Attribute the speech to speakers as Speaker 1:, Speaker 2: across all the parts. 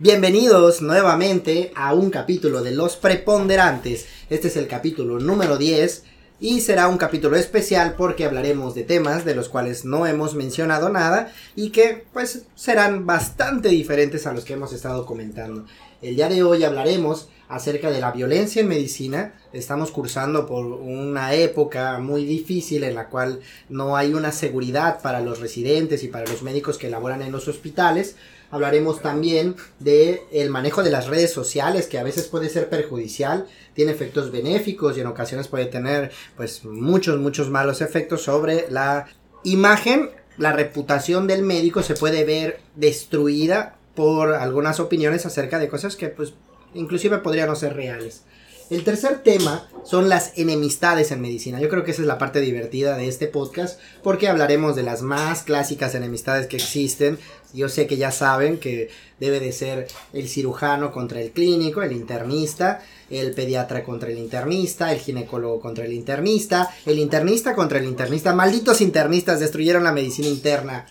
Speaker 1: Bienvenidos nuevamente a un capítulo de Los Preponderantes. Este es el capítulo número 10 y será un capítulo especial porque hablaremos de temas de los cuales no hemos mencionado nada y que pues serán bastante diferentes a los que hemos estado comentando. El día de hoy hablaremos acerca de la violencia en medicina. Estamos cursando por una época muy difícil en la cual no hay una seguridad para los residentes y para los médicos que laboran en los hospitales. Hablaremos también de el manejo de las redes sociales que a veces puede ser perjudicial, tiene efectos benéficos y en ocasiones puede tener pues muchos muchos malos efectos sobre la imagen, la reputación del médico se puede ver destruida por algunas opiniones acerca de cosas que pues inclusive podrían no ser reales. El tercer tema son las enemistades en medicina. Yo creo que esa es la parte divertida de este podcast porque hablaremos de las más clásicas enemistades que existen. Yo sé que ya saben que debe de ser el cirujano contra el clínico, el internista, el pediatra contra el internista, el ginecólogo contra el internista, el internista contra el internista. Malditos internistas destruyeron la medicina interna.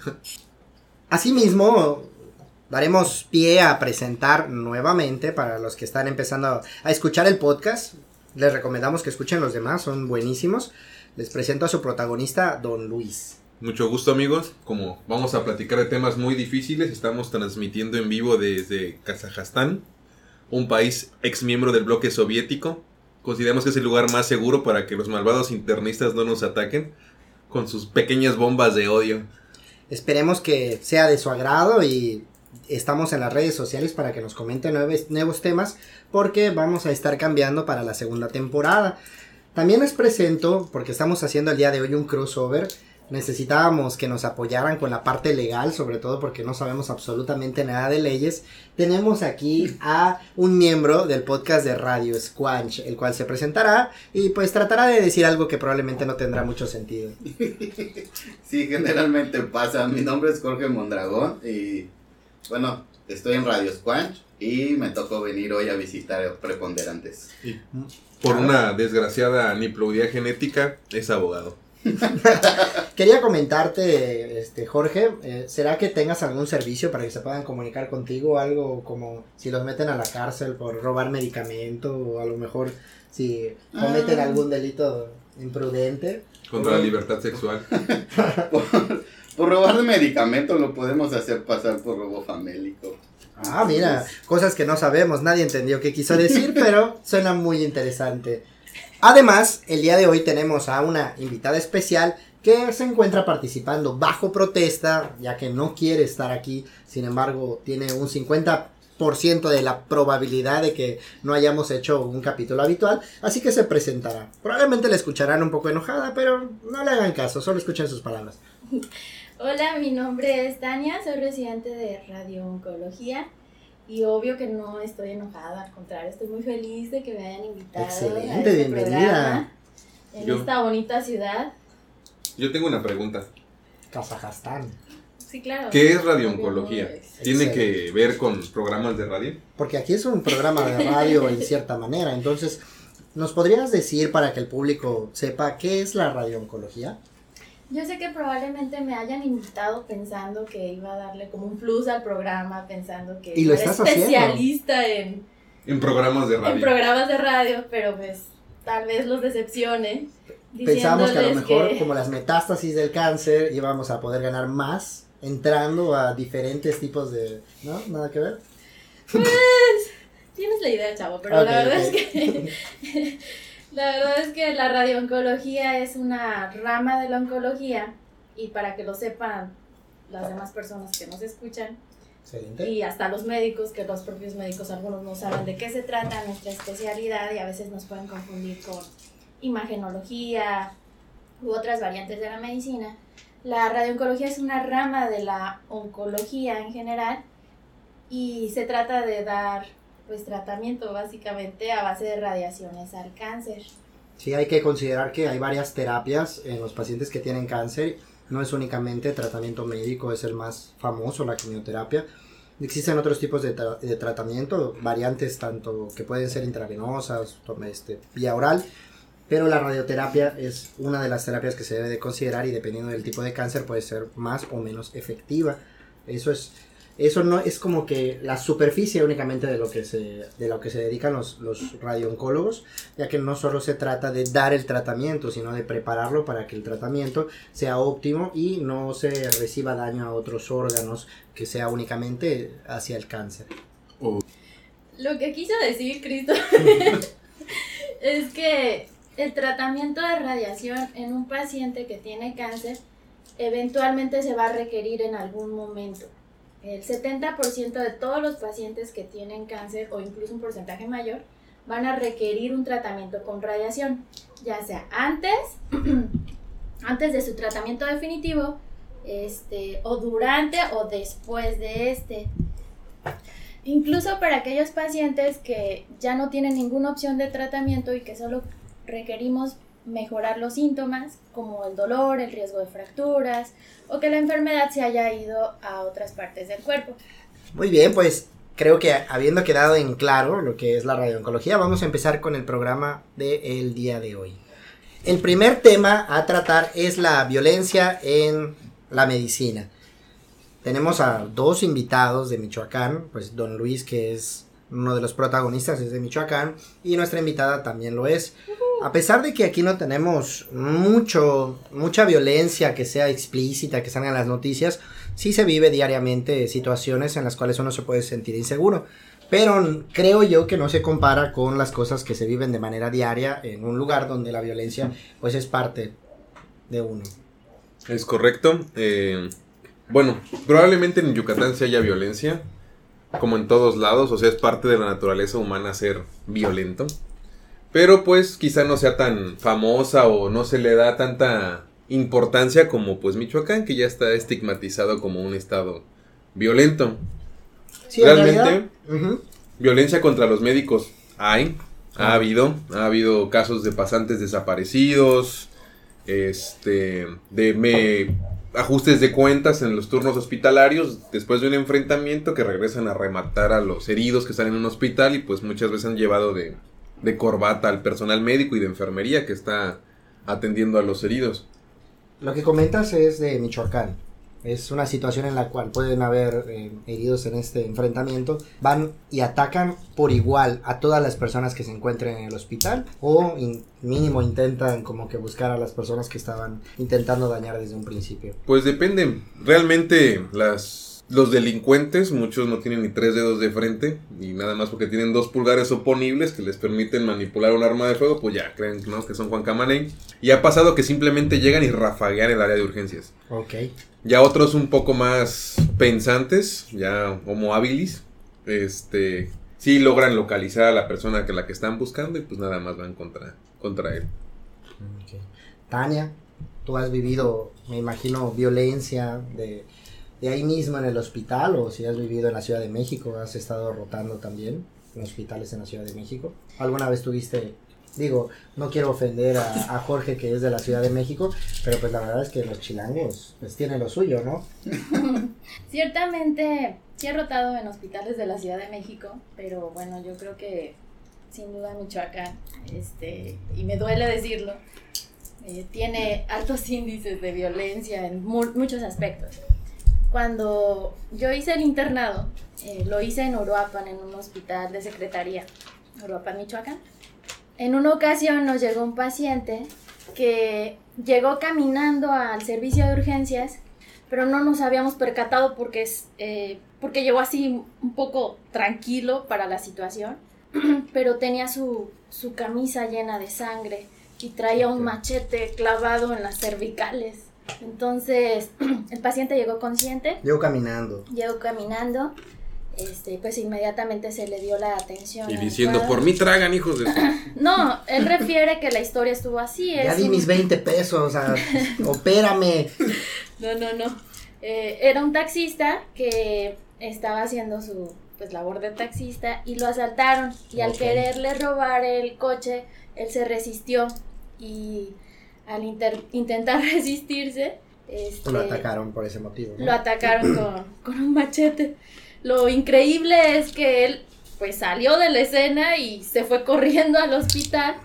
Speaker 1: Asimismo, daremos pie a presentar nuevamente para los que están empezando a escuchar el podcast. Les recomendamos que escuchen los demás, son buenísimos. Les presento a su protagonista, Don Luis.
Speaker 2: Mucho gusto amigos, como vamos a platicar de temas muy difíciles, estamos transmitiendo en vivo desde Kazajstán, un país ex miembro del bloque soviético. Consideramos que es el lugar más seguro para que los malvados internistas no nos ataquen con sus pequeñas bombas de odio.
Speaker 1: Esperemos que sea de su agrado y estamos en las redes sociales para que nos comenten nuevos, nuevos temas porque vamos a estar cambiando para la segunda temporada. También les presento, porque estamos haciendo el día de hoy un crossover, necesitábamos que nos apoyaran con la parte legal, sobre todo porque no sabemos absolutamente nada de leyes. Tenemos aquí a un miembro del podcast de Radio Squanch, el cual se presentará y pues tratará de decir algo que probablemente no tendrá mucho sentido.
Speaker 3: Sí, generalmente pasa. Mi nombre es Jorge Mondragón y bueno, estoy en Radio Squanch y me tocó venir hoy a visitar Preponderantes.
Speaker 2: Y por una desgraciada niploidea genética, es abogado.
Speaker 1: Quería comentarte, este Jorge, eh, ¿será que tengas algún servicio para que se puedan comunicar contigo? Algo como si los meten a la cárcel por robar medicamento o a lo mejor si cometen
Speaker 3: Ah.
Speaker 1: algún delito imprudente.
Speaker 2: Contra la libertad sexual.
Speaker 3: por, por robar de medicamentos lo podemos hacer pasar por robo famélico.
Speaker 1: Ah, mira, cosas que no sabemos, nadie entendió qué quiso decir, pero suena muy interesante. Además, el día de hoy tenemos a una invitada especial que se encuentra participando bajo protesta, ya que no quiere estar aquí, sin embargo, tiene un 50% de la probabilidad de que no hayamos hecho un capítulo habitual, así que se presentará. Probablemente la escucharán un poco enojada, pero no le hagan caso, solo escuchen sus palabras.
Speaker 4: Hola, mi nombre es Tania, soy residente de Radio Oncología y obvio que no estoy enojada, al contrario, estoy muy feliz de que me hayan invitado a
Speaker 1: Excelente,
Speaker 4: este
Speaker 1: bienvenida.
Speaker 4: programa en
Speaker 2: Yo-
Speaker 4: esta bonita ciudad.
Speaker 2: Yo tengo una pregunta.
Speaker 1: Kazajstán.
Speaker 4: Sí, claro.
Speaker 2: ¿Qué es radiooncología? ¿Tiene que ver con programas de radio?
Speaker 1: Porque aquí es un programa de radio en cierta manera. Entonces, ¿nos podrías decir para que el público sepa qué es la radiooncología?
Speaker 4: Yo sé que probablemente me hayan invitado pensando que iba a darle como un plus al programa, pensando que
Speaker 1: Y lo
Speaker 4: era
Speaker 1: estás haciendo.
Speaker 4: especialista en,
Speaker 2: En programas de
Speaker 4: en
Speaker 2: radio.
Speaker 4: programas de radio, pero pues tal vez los decepcione.
Speaker 1: Pensamos que a lo mejor,
Speaker 4: que-
Speaker 1: como las metástasis del cáncer, íbamos a poder ganar más entrando a diferentes tipos de... ¿No? ¿Nada que ver?
Speaker 4: Tienes la idea, chavo, pero la verdad es que la verdad es que la radiooncología es una rama de la oncología y para que lo sepan las demás personas que nos escuchan y hasta los médicos, que los propios médicos algunos no saben de qué se trata nuestra especialidad y a veces nos pueden confundir con imagenología u otras variantes de la medicina. La radiooncología es una rama de la oncología en general y se trata de dar pues tratamiento básicamente a base de radiaciones al cáncer.
Speaker 1: Sí, hay que considerar que hay varias terapias en los pacientes que tienen cáncer. No es únicamente tratamiento médico, es el más famoso, la quimioterapia. Existen otros tipos de, tra- de tratamiento, variantes tanto que pueden ser intravenosas, este, vía oral, pero la radioterapia es una de las terapias que se debe de considerar y dependiendo del tipo de cáncer puede ser más o menos efectiva. Eso es eso no es como que la superficie únicamente de lo que se, de lo que se dedican los, los radiooncólogos, ya que no solo se trata de dar el tratamiento, sino de prepararlo para que el tratamiento sea óptimo y no se reciba daño a otros órganos, que sea únicamente hacia el cáncer.
Speaker 4: Lo que quiso decir Cristo es que el tratamiento de radiación en un paciente que tiene cáncer eventualmente se va a requerir en algún momento. El 70% de todos los pacientes que tienen cáncer o incluso un porcentaje mayor van a requerir un tratamiento con radiación, ya sea antes, antes de su tratamiento definitivo, este, o durante o después de este. Incluso para aquellos pacientes que ya no tienen ninguna opción de tratamiento y que solo requerimos mejorar los síntomas como el dolor, el riesgo de fracturas o que la enfermedad se haya ido a otras partes del cuerpo.
Speaker 1: Muy bien, pues creo que habiendo quedado en claro lo que es la radiooncología, vamos a empezar con el programa del día de hoy. El primer tema a tratar es la violencia en la medicina. Tenemos a dos invitados de Michoacán, pues don Luis que es uno de los protagonistas es de Michoacán y nuestra invitada también lo es. A pesar de que aquí no tenemos mucho, mucha violencia que sea explícita, que salga en las noticias, sí se vive diariamente situaciones en las cuales uno se puede sentir inseguro. Pero creo yo que no se compara con las cosas que se viven de manera diaria en un lugar donde la violencia pues es parte de uno.
Speaker 2: Es correcto. Eh, bueno, probablemente en Yucatán se haya violencia, como en todos lados, o sea, es parte de la naturaleza humana ser violento. Pero pues quizá no sea tan famosa o no se le da tanta importancia como pues Michoacán, que ya está estigmatizado como un estado violento. Realmente, violencia contra los médicos hay, ha habido, ha habido casos de pasantes desaparecidos, este, de me, ajustes de cuentas en los turnos hospitalarios después de un enfrentamiento que regresan a rematar a los heridos que están en un hospital y pues muchas veces han llevado de, de corbata al personal médico y de enfermería que está atendiendo a los heridos.
Speaker 1: Lo que comentas es de Michoacán. Es una situación en la cual pueden haber eh, heridos en este enfrentamiento. Van y atacan por igual a todas las personas que se encuentren en el hospital o mínimo intentan como que buscar a las personas que estaban intentando dañar desde un principio.
Speaker 2: Pues depende. Realmente las los delincuentes, muchos no tienen ni tres dedos de frente, y nada más porque tienen dos pulgares oponibles que les permiten manipular un arma de fuego, pues ya creen ¿no? que son Juan Camaney. Y ha pasado que simplemente llegan y rafaguean el área de urgencias.
Speaker 1: Ok.
Speaker 2: Ya otros un poco más pensantes, ya homo habilis, este, sí logran localizar a la persona que la que están buscando y pues nada más van contra, contra él.
Speaker 1: Tania, tú has vivido, me imagino, violencia de de ahí mismo en el hospital o si has vivido en la Ciudad de México, has estado rotando también en hospitales en la Ciudad de México. ¿Alguna vez tuviste, digo, no quiero ofender a, Jorge que es de la Ciudad de México, pero pues la verdad es que los chilangos pues tienen lo suyo, ¿no?
Speaker 4: Ciertamente, sí he rotado en hospitales de la Ciudad de México, pero bueno, yo creo que sin duda Michoacán, este, y me duele decirlo, eh, tiene altos índices de violencia en muchos aspectos cuando yo hice el internado, eh, lo hice en Uruapan, en un hospital de secretaría, Uruapan, Michoacán. En una ocasión nos llegó un paciente que llegó caminando al servicio de urgencias, pero no nos habíamos percatado porque, es, eh, porque llegó así un poco tranquilo para la situación, pero tenía su, su camisa llena de sangre y traía un machete clavado en las cervicales. Entonces, el paciente llegó consciente.
Speaker 1: Llegó caminando.
Speaker 4: Llegó caminando. Este, pues inmediatamente se le dio la atención.
Speaker 2: Y diciendo, por mí tragan, hijos de...
Speaker 4: no, él refiere que la historia estuvo así.
Speaker 1: Ya di mis 20 pesos, o sea, opérame.
Speaker 4: No, no, no. Eh, era un taxista que estaba haciendo su pues labor de taxista y lo asaltaron y al quererle robar el coche, él se resistió y al intentar resistirse, este,
Speaker 1: lo atacaron por ese motivo.
Speaker 4: Lo atacaron con, con, un machete. Lo increíble es que él pues salió de la escena y se fue corriendo al hospital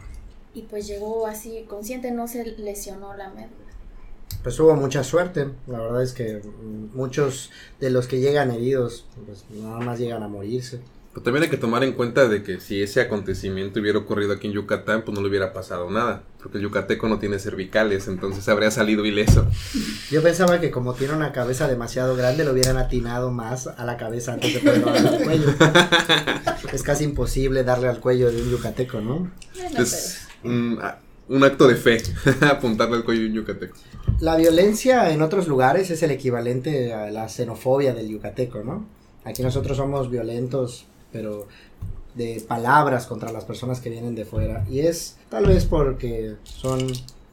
Speaker 4: y pues llegó así consciente, no se lesionó la médula.
Speaker 1: pues hubo mucha suerte. La verdad es que muchos de los que llegan heridos, pues nada más llegan a morirse.
Speaker 2: Pero también hay que tomar en cuenta de que si ese acontecimiento hubiera ocurrido aquí en Yucatán, pues no le hubiera pasado nada. Porque el yucateco no tiene cervicales, entonces habría salido ileso.
Speaker 1: Yo pensaba que como tiene una cabeza demasiado grande, lo hubieran atinado más a la cabeza antes de poderlo darle al cuello. es casi imposible darle al cuello de un yucateco, ¿no?
Speaker 4: Bueno,
Speaker 2: Es un, a- un acto de fe apuntarle al cuello de un yucateco.
Speaker 1: La violencia en otros lugares es el equivalente a la xenofobia del yucateco, ¿no? Aquí nosotros somos violentos, pero de palabras contra las personas que vienen de fuera. Y es tal vez porque son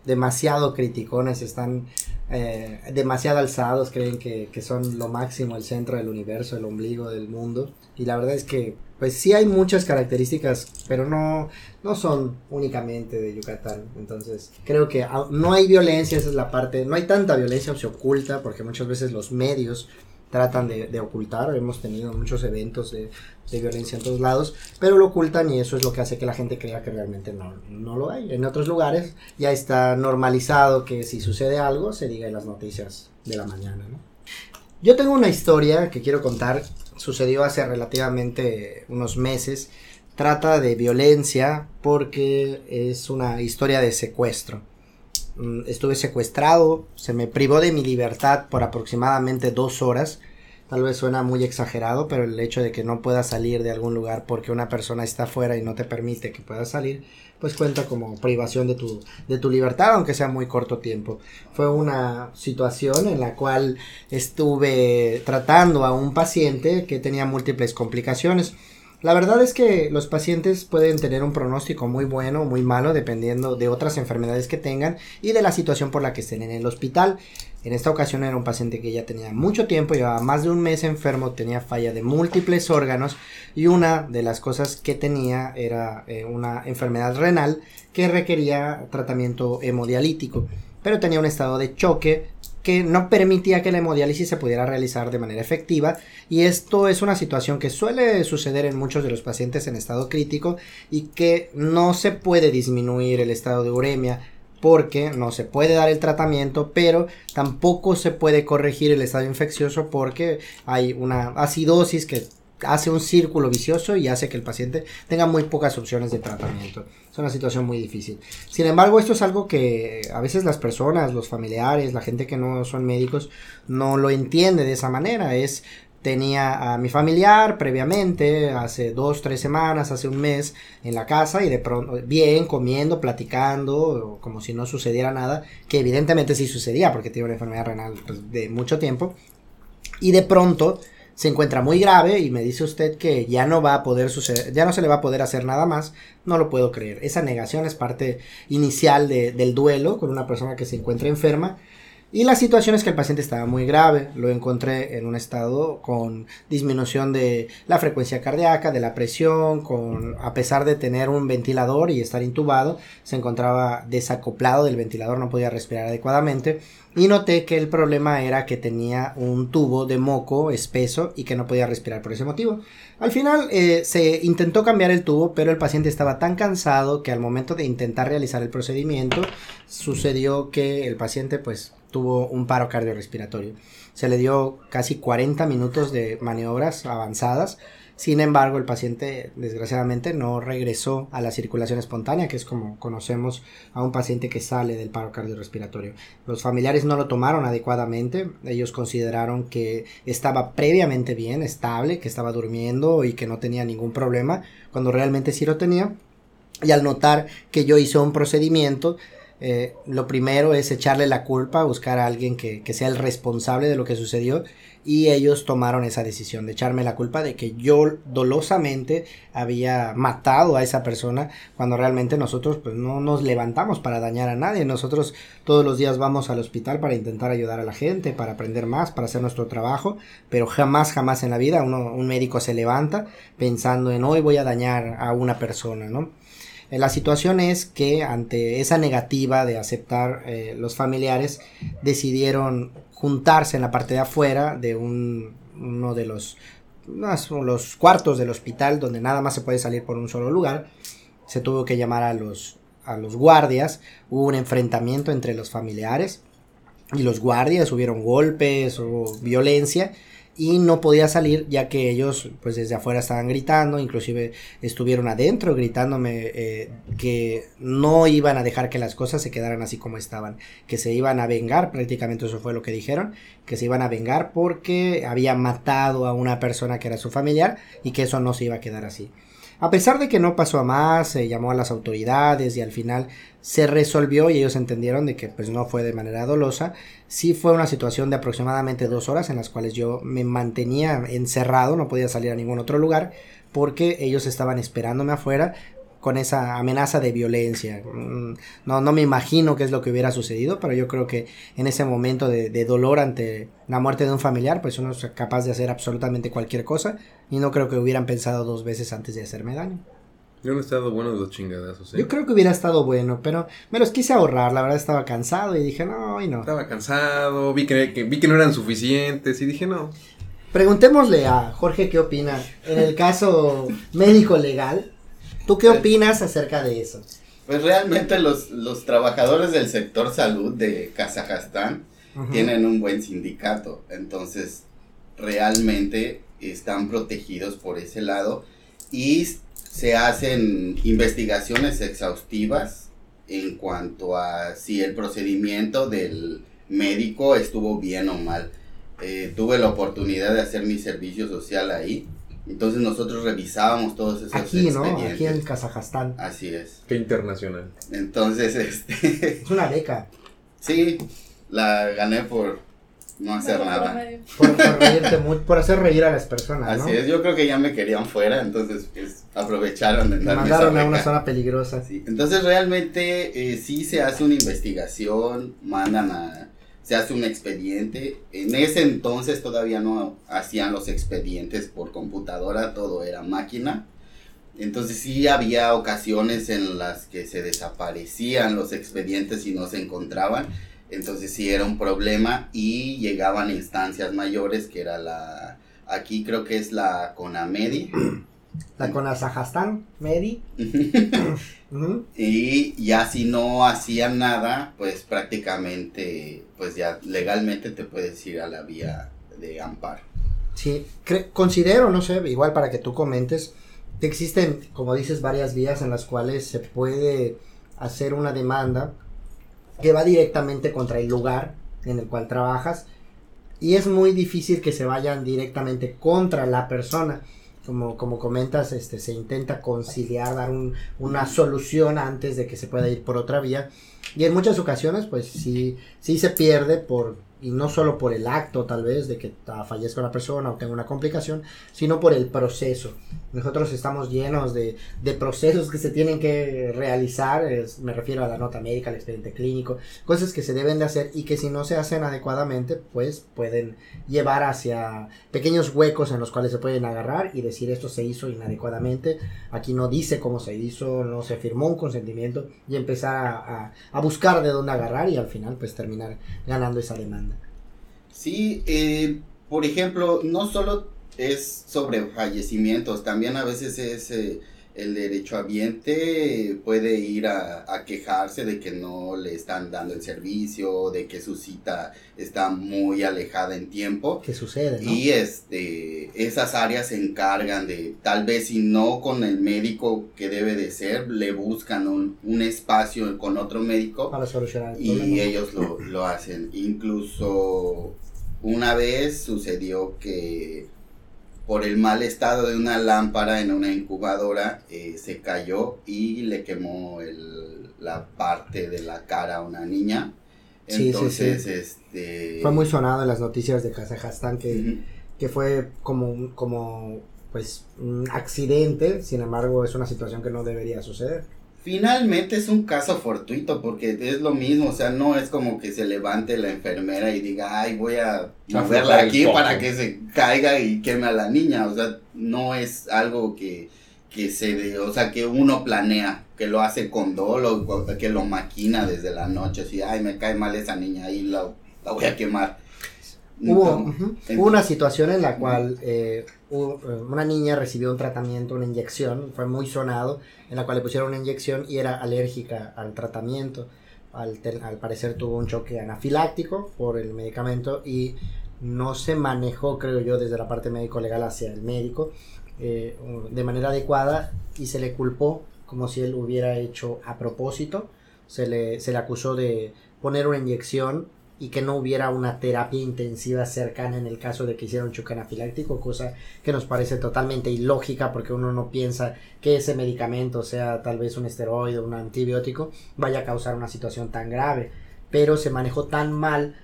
Speaker 1: demasiado criticones, están eh, demasiado alzados, creen que, que son lo máximo, el centro del universo, el ombligo del mundo. Y la verdad es que, pues sí hay muchas características, pero no, no son únicamente de Yucatán. Entonces, creo que ah, no hay violencia, esa es la parte, no hay tanta violencia, se oculta, porque muchas veces los medios tratan de, ocultar, hemos tenido muchos eventos de, violencia en todos lados, pero lo ocultan y eso es lo que hace que la gente crea que realmente no, no lo hay. En otros lugares ya está normalizado que si sucede algo se diga en las noticias de la mañana. Yo tengo una historia que quiero contar, sucedió hace relativamente unos meses, trata de violencia porque es una historia de secuestro. Mm, Estuve secuestrado, se me privó de mi libertad por aproximadamente dos horas. Tal vez suena muy exagerado, pero el hecho de que no puedas salir de algún lugar porque una persona está afuera y no te permite que puedas salir, pues cuenta como privación de tu, de tu libertad, aunque sea muy corto tiempo. Fue una situación en la cual estuve tratando a un paciente que tenía múltiples complicaciones. La verdad es que los pacientes pueden tener un pronóstico muy bueno o muy malo dependiendo de otras enfermedades que tengan y de la situación por la que estén en el hospital. En esta ocasión era un paciente que ya tenía mucho tiempo, llevaba más de un mes enfermo, tenía falla de múltiples órganos y una de las cosas que tenía era eh, una enfermedad renal que requería tratamiento hemodialítico, pero tenía un estado de choque que no permitía que la hemodiálisis se pudiera realizar de manera efectiva y esto es una situación que suele suceder en muchos de los pacientes en estado crítico y que no se puede disminuir el estado de uremia porque no se puede dar el tratamiento, pero tampoco se puede corregir el estado infeccioso porque hay una acidosis que hace un círculo vicioso y hace que el paciente tenga muy pocas opciones de tratamiento. Es una situación muy difícil. Sin embargo, esto es algo que a veces las personas, los familiares, la gente que no son médicos, no lo entiende de esa manera. Es tenía a mi familiar previamente, hace dos, tres semanas, hace un mes, en la casa y de pronto, bien, comiendo, platicando, como si no sucediera nada, que evidentemente sí sucedía porque tiene una enfermedad renal pues, de mucho tiempo. Y de pronto se encuentra muy grave y me dice usted que ya no va a poder suceder, ya no se le va a poder hacer nada más, no lo puedo creer. Esa negación es parte inicial de- del duelo con una persona que se encuentra enferma. Y la situación es que el paciente estaba muy grave, lo encontré en un estado con disminución de la frecuencia cardíaca, de la presión, con a pesar de tener un ventilador y estar intubado, se encontraba desacoplado del ventilador, no podía respirar adecuadamente y noté que el problema era que tenía un tubo de moco espeso y que no podía respirar por ese motivo. Al final eh, se intentó cambiar el tubo, pero el paciente estaba tan cansado que al momento de intentar realizar el procedimiento sucedió que el paciente pues tuvo un paro cardiorrespiratorio. Se le dio casi 40 minutos de maniobras avanzadas. Sin embargo, el paciente desgraciadamente no regresó a la circulación espontánea, que es como conocemos a un paciente que sale del paro cardiorrespiratorio. Los familiares no lo tomaron adecuadamente, ellos consideraron que estaba previamente bien, estable, que estaba durmiendo y que no tenía ningún problema, cuando realmente sí lo tenía. Y al notar que yo hice un procedimiento, eh, lo primero es echarle la culpa, buscar a alguien que, sea el responsable de lo que sucedió y ellos tomaron esa decisión de echarme la culpa de que yo dolosamente había matado a esa persona cuando realmente nosotros pues no nos levantamos para dañar a nadie, nosotros todos los días vamos al hospital para intentar ayudar a la gente, para aprender más, para hacer nuestro trabajo, pero jamás, jamás en la vida un médico se levanta pensando en hoy voy a dañar a una persona, ¿no? Eh, La situación es que ante esa negativa de aceptar eh, los familiares decidieron juntarse en la parte de afuera de un, uno de los, los cuartos del hospital donde nada más se puede salir por un solo lugar. Se tuvo que llamar a los, a los guardias, hubo un enfrentamiento entre los familiares y los guardias, hubieron golpes o violencia y no podía salir ya que ellos pues desde afuera estaban gritando, inclusive estuvieron adentro gritándome eh, que no iban a dejar que las cosas se quedaran así como estaban, que se iban a vengar, prácticamente eso fue lo que dijeron, que se iban a vengar porque había matado a una persona que era su familiar y que eso no se iba a quedar así. A pesar de que no pasó a más, se llamó a las autoridades y al final se resolvió y ellos entendieron de que pues no fue de manera dolosa. Sí fue una situación de aproximadamente dos horas en las cuales yo me mantenía encerrado, no podía salir a ningún otro lugar porque ellos estaban esperándome afuera con esa amenaza de violencia. Mm, no, no me imagino qué es lo que hubiera sucedido, pero yo creo que en ese momento de, de, dolor ante la muerte de un familiar, pues uno es capaz de hacer absolutamente cualquier cosa y no creo que hubieran pensado dos veces antes de hacerme daño.
Speaker 2: Yo no he estado bueno de los chingadazos. ¿eh?
Speaker 1: Yo creo que hubiera estado bueno, pero me los quise ahorrar. La verdad estaba cansado y dije, no, y no.
Speaker 2: Estaba cansado, vi que, que, vi que no eran suficientes y dije, no.
Speaker 1: Preguntémosle a Jorge qué opina en el caso médico legal. ¿Tú qué opinas acerca de eso?
Speaker 3: Pues realmente los, los trabajadores del sector salud de Kazajstán uh -huh. tienen un buen sindicato. Entonces, realmente están protegidos por ese lado. Y se hacen investigaciones exhaustivas en cuanto a si el procedimiento del médico estuvo bien o mal. Eh, tuve la oportunidad de hacer mi servicio social ahí. Entonces nosotros revisábamos todos esos
Speaker 1: Aquí. ¿no? Aquí en Kazajstán.
Speaker 3: Así es.
Speaker 2: Qué internacional.
Speaker 3: Entonces, este...
Speaker 1: Es una beca.
Speaker 3: Sí, la gané por no hacer no, nada.
Speaker 1: Por, por, reírte muy, por hacer reír a las personas,
Speaker 3: Así
Speaker 1: ¿no?
Speaker 3: es, yo creo que ya me querían fuera, entonces pues aprovecharon de
Speaker 1: Me
Speaker 3: darme
Speaker 1: mandaron
Speaker 3: esa
Speaker 1: a una zona peligrosa.
Speaker 3: Sí, Entonces realmente eh, sí se hace una investigación, mandan a, se hace un expediente. En ese entonces todavía no hacían los expedientes por computadora, todo era máquina. Entonces sí había ocasiones en las que se desaparecían los expedientes y no se encontraban. Entonces sí era un problema y llegaban instancias mayores que era la, aquí creo que es la CONAMEDI.
Speaker 1: La Conazajastán, Medi. Ujú.
Speaker 3: Y ya si no hacían nada, pues prácticamente, pues ya legalmente te puedes ir a la vía de amparo.
Speaker 1: Sí, considero, no sé, igual para que tú comentes, existen, como dices, varias vías en las cuales se puede hacer una demanda que va directamente contra el lugar en el cual trabajas y es muy difícil que se vayan directamente contra la persona. Como, como comentas, este, se intenta conciliar, dar un- una solución antes de que se pueda ir por otra vía. Y en muchas ocasiones, pues sí, sí se pierde por, y no solo por el acto tal vez de que ah, fallezca una persona o tenga una complicación, sino por el proceso. Nosotros estamos llenos de, de procesos que se tienen que realizar, me refiero a la nota médica, al expediente clínico, cosas que se deben de hacer y que si no se hacen adecuadamente, pues pueden llevar hacia pequeños huecos en los cuales se pueden agarrar y decir esto se hizo inadecuadamente, aquí no dice cómo se hizo, no se firmó un consentimiento y empezar a, a- a buscar de dónde agarrar y al final pues terminar ganando esa demanda.
Speaker 3: Sí, eh, por ejemplo, no solo es sobre fallecimientos, también a veces es eh, el derechohabiente puede ir a, a quejarse de que no le están dando el servicio, de que su cita está muy alejada en tiempo.
Speaker 1: ¿Qué sucede? ¿no?
Speaker 3: Y este, esas áreas se encargan de, tal vez si no con el médico que debe de ser, le buscan un, un espacio con otro médico
Speaker 1: Para solucionar el
Speaker 3: y
Speaker 1: problema.
Speaker 3: ellos lo, lo hacen. Incluso una vez sucedió que por el mal estado de una lámpara en una incubadora eh, se cayó y le quemó el- la parte de la cara a una niña.
Speaker 1: Sí, sí,
Speaker 3: Entonces,
Speaker 1: sí.
Speaker 3: este...
Speaker 1: Fue muy sonado en las noticias de Kazajstán que, que fue como, como pues un accidente, sin embargo es una situación que no debería suceder.
Speaker 3: Finalmente es un caso fortuito porque es lo mismo, o sea, no es como que se levante la enfermera y diga, ay, voy a moverla aquí
Speaker 2: foco".
Speaker 3: para que se caiga y queme a la niña, o sea, no es algo que, que se, de, o sea, que uno planea, que lo hace con dolo, o que lo maquina desde la noche, así, ay, me cae mal esa niña, ahí la, la voy a quemar.
Speaker 1: Hubo,
Speaker 3: Entonces,
Speaker 1: hubo una situación en la cual eh, una niña recibió un tratamiento, una inyección, fue muy sonado, en la cual le pusieron una inyección y era alérgica al tratamiento. al, al parecer tuvo un choque anafiláctico por el medicamento y no se manejó, creo yo, desde la parte médico-legal hacia el médico eh, de manera adecuada y se le culpó como si él hubiera hecho a propósito. Se le, se le acusó de poner una inyección y que no hubiera una terapia intensiva cercana en el caso de que hiciera un choque cosa que nos parece totalmente ilógica porque uno no piensa que ese medicamento, sea tal vez un esteroide o un antibiótico, vaya a causar una situación tan grave. Pero se manejó tan mal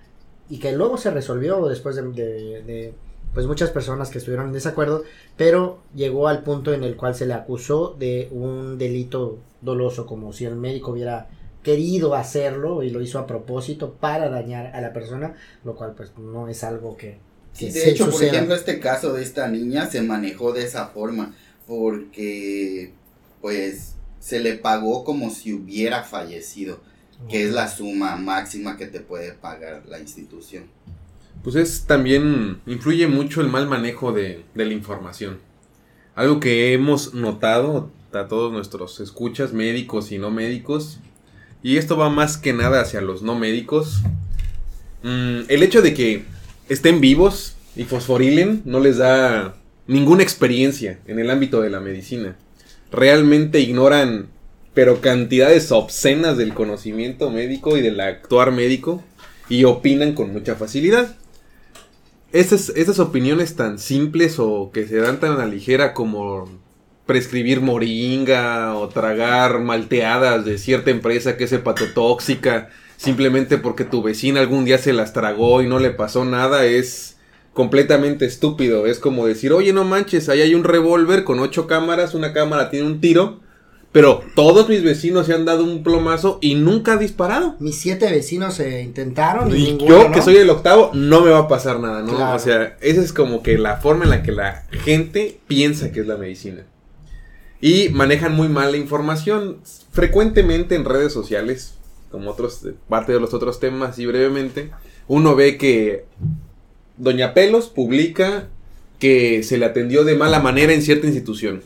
Speaker 1: y que luego se resolvió después de, de- de, pues muchas personas que estuvieron en desacuerdo, pero llegó al punto en el cual se le acusó de un delito doloso, como si el médico hubiera querido hacerlo y lo hizo a propósito para dañar a la persona, lo cual pues no es algo que,
Speaker 3: Sí,
Speaker 1: que
Speaker 3: de
Speaker 1: se
Speaker 3: hecho, por ejemplo, este caso de esta niña se manejó de esa forma porque pues se le pagó como si hubiera fallecido, que es la suma máxima que te puede pagar la institución.
Speaker 2: Pues es también influye mucho el mal manejo de, de la información. Algo que hemos notado a todos nuestros escuchas, médicos y no médicos, y esto va más que nada hacia los no médicos. Mm, el hecho de que estén vivos y fosforilen no les da ninguna experiencia en el ámbito de la medicina. Realmente ignoran, pero cantidades obscenas del conocimiento médico y del actuar médico y opinan con mucha facilidad. Esas, esas opiniones tan simples o que se dan tan a la ligera como prescribir moringa o tragar malteadas de cierta empresa que es hepatotóxica simplemente porque tu vecina algún día se las tragó y no le pasó nada es completamente estúpido. Es como decir, oye, no manches, ahí hay un revólver con ocho cámaras, una cámara tiene un tiro, pero todos mis vecinos se han dado un plomazo y nunca ha disparado.
Speaker 1: Mis siete vecinos se intentaron y,
Speaker 2: Y
Speaker 1: ninguno,
Speaker 2: yo,
Speaker 1: ¿no?
Speaker 2: que soy el octavo, no me va a pasar nada, ¿no?
Speaker 1: Claro.
Speaker 2: O sea, esa es como que la forma en la que la gente piensa que es la medicina. Y manejan muy mal la información. Frecuentemente en redes sociales, como otros, parte de los otros temas, y brevemente, uno ve que Doña Pelos publica que se le atendió de mala manera en cierta institución.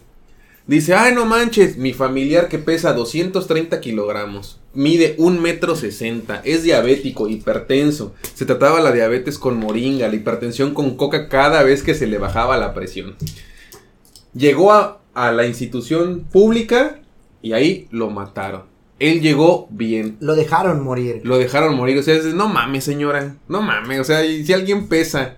Speaker 2: Dice, ay no manches, mi familiar que pesa 230 kilogramos, mide un metro sesenta, es diabético, hipertenso, se trataba la diabetes con moringa, la hipertensión con coca cada vez que se le bajaba la presión. Llegó a, a la institución pública y ahí lo mataron. Él llegó bien,
Speaker 1: Lo dejaron morir.
Speaker 2: lo dejaron morir. O sea, es- no mames, señora. No mames. O sea, si alguien pesa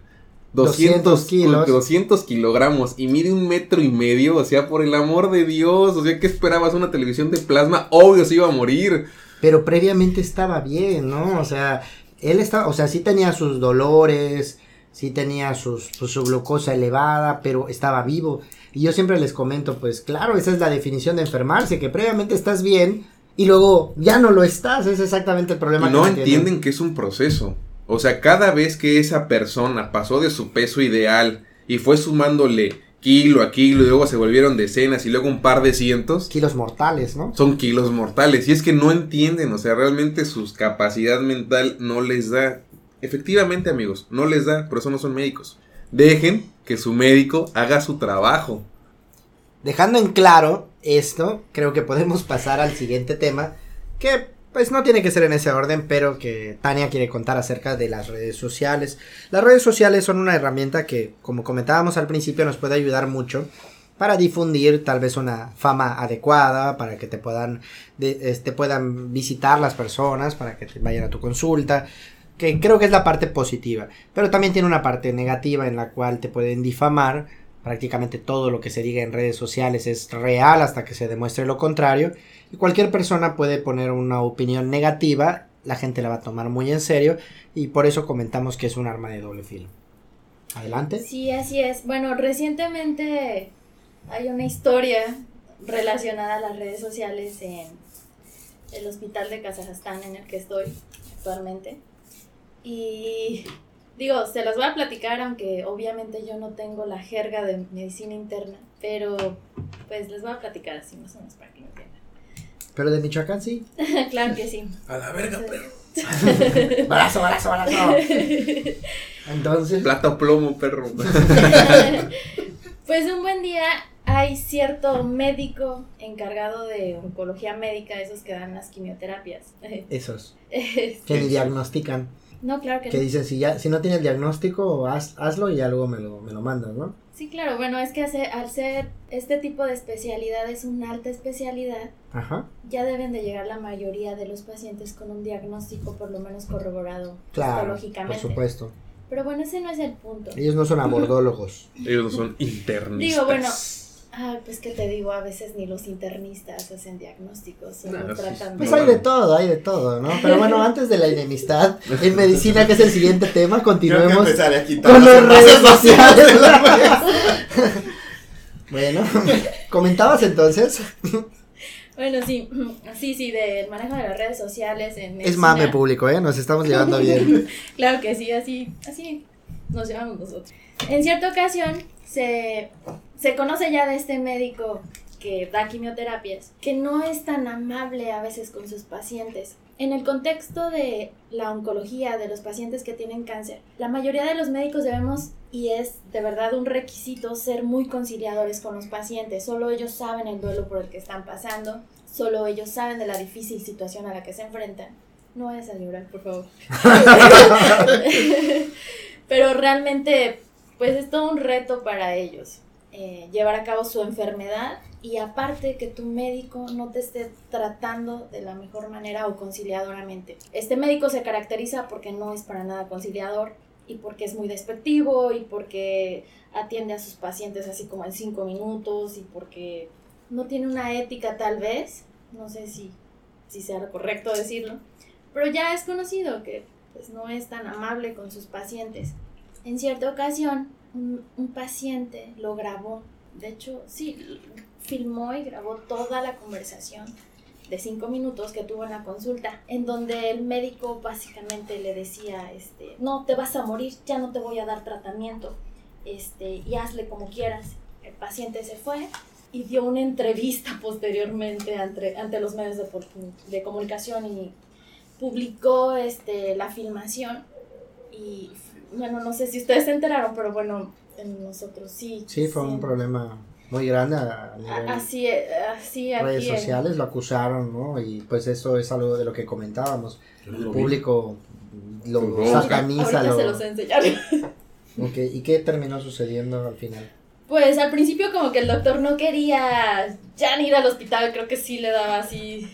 Speaker 2: 200,
Speaker 1: 200 kilos.
Speaker 2: 200 kilogramos y mide un metro y medio, o sea, por el amor de Dios. O sea, ¿qué esperabas? Una televisión de plasma. Obvio se iba a morir.
Speaker 1: Pero previamente estaba bien, ¿no? O sea, él estaba, o sea, sí tenía sus dolores, sí tenía sus, pues, su glucosa elevada, pero estaba vivo. Y yo siempre les comento, pues claro, esa es la definición de enfermarse, que previamente estás bien y luego ya no lo estás, es exactamente el problema.
Speaker 2: Y
Speaker 1: que
Speaker 2: no
Speaker 1: tienen.
Speaker 2: entienden que es un proceso. O sea, cada vez que esa persona pasó de su peso ideal y fue sumándole kilo a kilo y luego se volvieron decenas y luego un par de cientos,
Speaker 1: Kilos mortales, ¿no?
Speaker 2: son kilos mortales. Y es que no entienden, o sea, realmente su capacidad mental no les da. Efectivamente, amigos, no les da, por eso no son médicos. Dejen que su médico haga su trabajo.
Speaker 1: Dejando en claro esto, creo que podemos pasar al siguiente tema, que pues no tiene que ser en ese orden, pero que Tania quiere contar acerca de las redes sociales. Las redes sociales son una herramienta que, como comentábamos al principio, nos puede ayudar mucho para difundir tal vez una fama adecuada, para que te puedan, de- este, puedan visitar las personas, para que te vayan a tu consulta, que creo que es la parte positiva, pero también tiene una parte negativa en la cual te pueden difamar, prácticamente todo lo que se diga en redes sociales es real hasta que se demuestre lo contrario, y cualquier persona puede poner una opinión negativa, la gente la va a tomar muy en serio, y por eso comentamos que es un arma de doble filo. Adelante.
Speaker 4: Sí, así es. Bueno, recientemente hay una historia relacionada a las redes sociales en el hospital de Kazajstán en el que estoy actualmente. Y digo, se las voy a platicar, aunque obviamente yo no tengo la jerga de medicina interna, pero pues les voy a platicar así más o menos para que me entiendan.
Speaker 1: Pero de Michoacán sí.
Speaker 4: claro que sí.
Speaker 2: A la verga, perro.
Speaker 1: Balazo, balazo, balazo. Entonces,
Speaker 2: Plata o plomo, perro.
Speaker 4: pues un buen día hay cierto médico encargado de oncología médica, esos que dan las quimioterapias.
Speaker 1: Esos.
Speaker 4: Este,
Speaker 1: Que ni diagnostican.
Speaker 4: No, claro que
Speaker 1: Que
Speaker 4: no.
Speaker 1: dicen, si ya si no tienes diagnóstico, haz, hazlo y ya luego me lo, me lo mandas, ¿no?
Speaker 4: Sí, claro, bueno, es que hace- al ser este tipo de especialidad es una alta especialidad,
Speaker 1: Ajá.
Speaker 4: ya deben de llegar la mayoría de los pacientes con un diagnóstico por lo menos corroborado
Speaker 1: Claro, por supuesto.
Speaker 4: Pero bueno, ese no es el punto.
Speaker 1: Ellos no son abordólogos.
Speaker 2: Ellos no son internistas.
Speaker 4: Digo, bueno, ah, pues que te digo, a veces ni los internistas hacen diagnósticos, solo
Speaker 2: No,
Speaker 4: tratan
Speaker 1: Pues hay de todo, hay de todo, ¿no? Pero bueno, antes de la enemistad en medicina, que es el siguiente tema, continuemos con las redes
Speaker 3: la
Speaker 1: sociales. Bueno, comentabas entonces.
Speaker 4: Bueno, sí, sí, sí, del manejo de las redes sociales en
Speaker 1: Es
Speaker 4: medicina.
Speaker 1: mame público, ¿eh? Nos estamos llevando bien.
Speaker 4: Claro que sí, así, así nos llevamos nosotros. En cierta ocasión se, se conoce ya de este médico que da quimioterapias, que no es tan amable a veces con sus pacientes. En el contexto de la oncología de los pacientes que tienen cáncer, la mayoría de los médicos debemos, y es de verdad un requisito, ser muy conciliadores con los pacientes. Solo ellos saben el duelo por el que están pasando, solo ellos saben de la difícil situación a la que se enfrentan. No vayas a llorar, por favor. Pero realmente, pues es todo un reto para ellos eh, llevar a cabo su enfermedad y aparte que tu médico no te esté tratando de la mejor manera o conciliadoramente. Este médico se caracteriza porque no es para nada conciliador y porque es muy despectivo y porque atiende a sus pacientes así como en cinco minutos y porque no tiene una ética tal vez, no sé si, si sea lo correcto decirlo, pero ya es conocido que pues no es tan amable con sus pacientes. En cierta ocasión, un, paciente lo grabó, de hecho, sí, filmó y grabó toda la conversación de cinco minutos que tuvo en la consulta, en donde el médico básicamente le decía, este, no, te vas a morir, ya no te voy a dar tratamiento, este, y hazle como quieras. El paciente se fue y dio una entrevista posteriormente ante, ante los medios de, de comunicación y publicó este, la filmación y bueno, no sé si ustedes se enteraron, pero bueno, en nosotros sí.
Speaker 1: Sí, fue un problema muy grande a nivel
Speaker 4: Así, eh, así aquí.
Speaker 1: redes
Speaker 4: en-
Speaker 1: sociales, lo acusaron, ¿no? Y pues eso es algo de lo que comentábamos. El
Speaker 2: lo vi.
Speaker 1: público lo sataniza,
Speaker 4: Ahorita
Speaker 1: lo...
Speaker 4: se los enseñar.
Speaker 1: Ok, ¿Y qué terminó sucediendo al final?
Speaker 4: Pues al principio como que el doctor no quería ya ni ir al hospital, creo que sí le daba así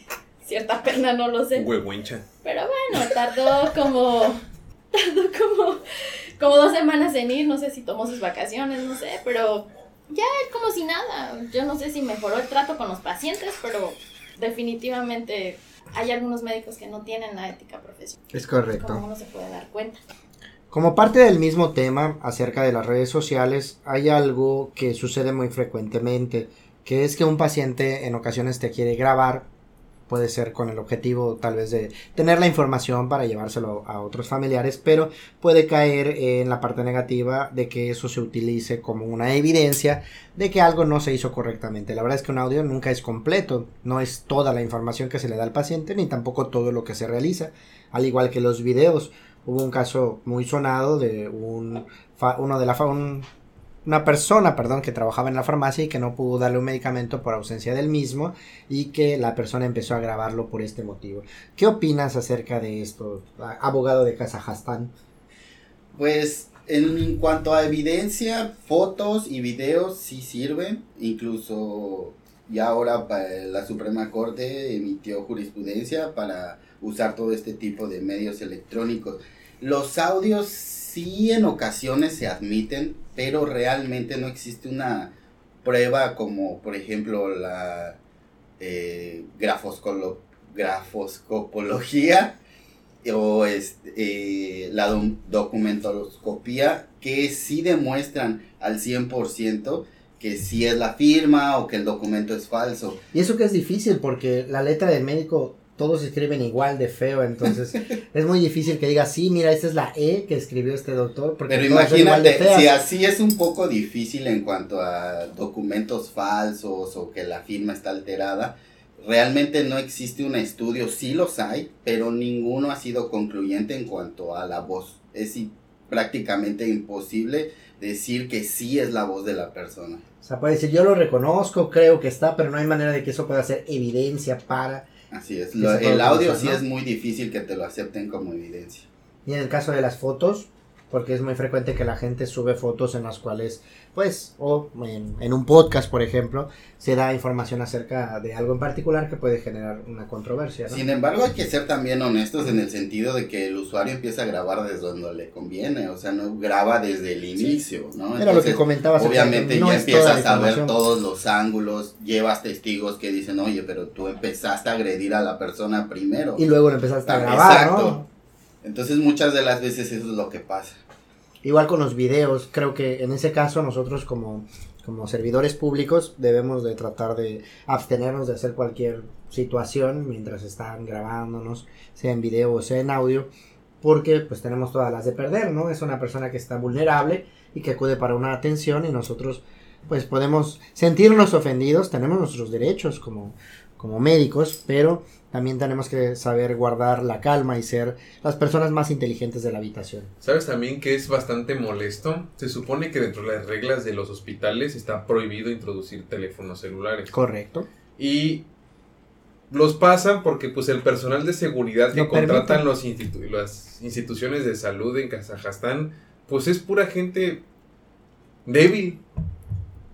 Speaker 4: cierta pena, no lo sé.
Speaker 2: Huehuencha.
Speaker 4: Pero bueno, tardó como. Tardó como. Como dos semanas en ir, no sé si tomó sus vacaciones, no sé, pero ya él como si nada. Yo no sé si mejoró el trato con los pacientes, pero definitivamente hay algunos médicos que no tienen la ética profesional,
Speaker 1: Es
Speaker 4: como
Speaker 1: correcto.
Speaker 4: uno se puede dar cuenta.
Speaker 1: Como parte del mismo tema acerca de las redes sociales, hay algo que sucede muy frecuentemente, que es que un paciente en ocasiones te quiere grabar, puede ser con el objetivo tal vez de tener la información para llevárselo a otros familiares, pero puede caer en la parte negativa de que eso se utilice como una evidencia de que algo no se hizo correctamente. La verdad es que un audio nunca es completo, no es toda la información que se le da al paciente, ni tampoco todo lo que se realiza, al igual que los videos. Hubo un caso muy sonado de un uno de la fa- un- una persona, perdón, que trabajaba en la farmacia y que no pudo darle un medicamento por ausencia del mismo y que la persona empezó a grabarlo por este motivo. ¿Qué opinas acerca de esto, abogado de Kazajstán?
Speaker 3: Pues en cuanto a evidencia, fotos y videos sí sirven. Incluso ya ahora la Suprema Corte emitió jurisprudencia para usar todo este tipo de medios electrónicos. Los audios sí en ocasiones se admiten, pero realmente no existe una prueba como por ejemplo la eh, grafoscolo- grafoscopología o este, eh, la documentoscopía que sí demuestran al 100% que sí es la firma o que el documento es falso.
Speaker 1: Y eso que es difícil porque la letra del médico todos escriben igual de feo, entonces es muy difícil que diga, sí, mira, esta es la E que escribió este doctor, porque
Speaker 3: Pero imagínate, si así es un poco difícil en cuanto a documentos falsos o que la firma está alterada, realmente no existe un estudio, sí los hay, pero ninguno ha sido concluyente en cuanto a la voz. Es prácticamente imposible decir que sí es la voz de la persona.
Speaker 1: O sea, puede decir, yo lo reconozco, creo que está, pero no hay manera de que eso pueda ser evidencia para...
Speaker 3: Así es, lo- el audio sí es muy difícil que te lo acepten como evidencia.
Speaker 1: Y en el caso de las fotos, porque es muy frecuente que la gente sube fotos en las cuales, pues, o en, en un podcast, por ejemplo, se da información acerca de algo en particular que puede generar una controversia, ¿no?
Speaker 3: Sin embargo, hay que ser también honestos en el sentido de que el usuario empieza a grabar desde donde le conviene, o sea, no graba desde el inicio, ¿no?
Speaker 1: Era lo que comentabas.
Speaker 3: Obviamente
Speaker 1: no
Speaker 3: ya empiezas a ver todos los ángulos, llevas testigos que dicen, oye, pero tú empezaste a agredir a la persona primero.
Speaker 1: Y luego lo empezaste a grabar,
Speaker 3: exacto.
Speaker 1: ¿no?
Speaker 3: Entonces muchas de las veces eso es lo que pasa.
Speaker 1: Igual con los videos, creo que en ese caso nosotros como, como servidores públicos debemos de tratar de abstenernos de hacer cualquier situación mientras están grabándonos, sea en video o sea en audio, porque pues tenemos todas las de perder, ¿no? Es una persona que está vulnerable y que acude para una atención y nosotros pues podemos sentirnos ofendidos, tenemos nuestros derechos como, como médicos, pero también tenemos que saber guardar la calma y ser las personas más inteligentes de la habitación.
Speaker 2: ¿Sabes también que es bastante molesto? Se supone que dentro de las reglas de los hospitales está prohibido introducir teléfonos celulares.
Speaker 1: Correcto.
Speaker 2: Y los pasan porque pues el personal de seguridad que contratan los institu- las instituciones de salud en Kazajstán, pues es pura gente débil.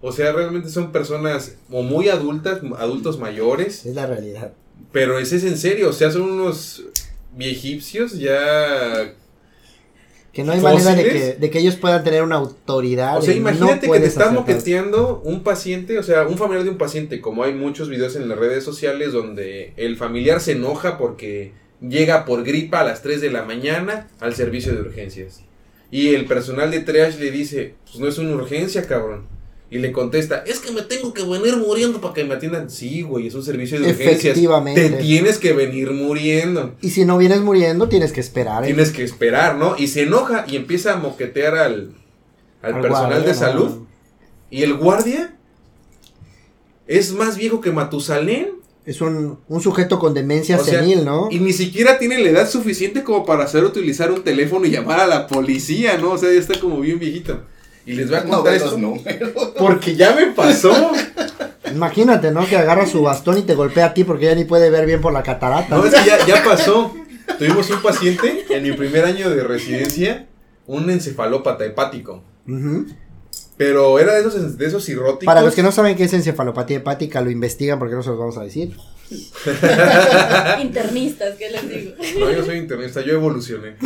Speaker 2: O sea, realmente son personas o muy adultas, adultos mayores,
Speaker 1: Es la realidad.
Speaker 2: pero ese es en serio, o sea, son unos viejipcios ya
Speaker 1: Que no hay manera de que, de que ellos puedan tener una autoridad.
Speaker 2: O sea, imagínate
Speaker 1: no
Speaker 2: que te están moqueteando un paciente, o sea, un familiar de un paciente, como hay muchos videos en las redes sociales donde el familiar se enoja porque llega por gripa a las 3 de la mañana al servicio de urgencias. Y el personal de triage le dice, pues no es una urgencia, cabrón. Y le contesta, es que me tengo que venir muriendo para que me atiendan. Sí, güey, es un servicio de urgencias.
Speaker 1: Efectivamente.
Speaker 2: Te tienes que venir muriendo.
Speaker 1: Y si no vienes muriendo, tienes que esperar. ¿eh?
Speaker 2: Tienes que esperar, ¿no? Y se enoja y empieza a moquetear al, al,
Speaker 1: Al
Speaker 2: personal
Speaker 1: guardia,
Speaker 2: de
Speaker 1: ¿no?
Speaker 2: salud. Y el guardia es más viejo que Matusalén.
Speaker 1: Es un, un sujeto con demencia
Speaker 2: O sea,
Speaker 1: senil, ¿no?
Speaker 2: Y ni siquiera tiene la edad suficiente como para saber utilizar un teléfono y llamar a la policía, ¿no? O sea, ya está como bien viejito. Y les voy a
Speaker 3: No
Speaker 2: contar
Speaker 3: los números.
Speaker 2: Porque ya me pasó.
Speaker 1: Imagínate, ¿no? Que agarra su bastón y te golpea a ti porque ya ni puede ver bien por la catarata.
Speaker 2: No, es que ya, ya pasó. Tuvimos un paciente en mi primer año de residencia, un encefalópata hepático. Pero era de esos, de esos cirróticos.
Speaker 1: Para los que no saben qué es encefalopatía hepática, lo investigan porque no se los vamos a decir.
Speaker 4: Internistas, ¿qué les digo?
Speaker 2: No, yo soy internista, yo evolucioné.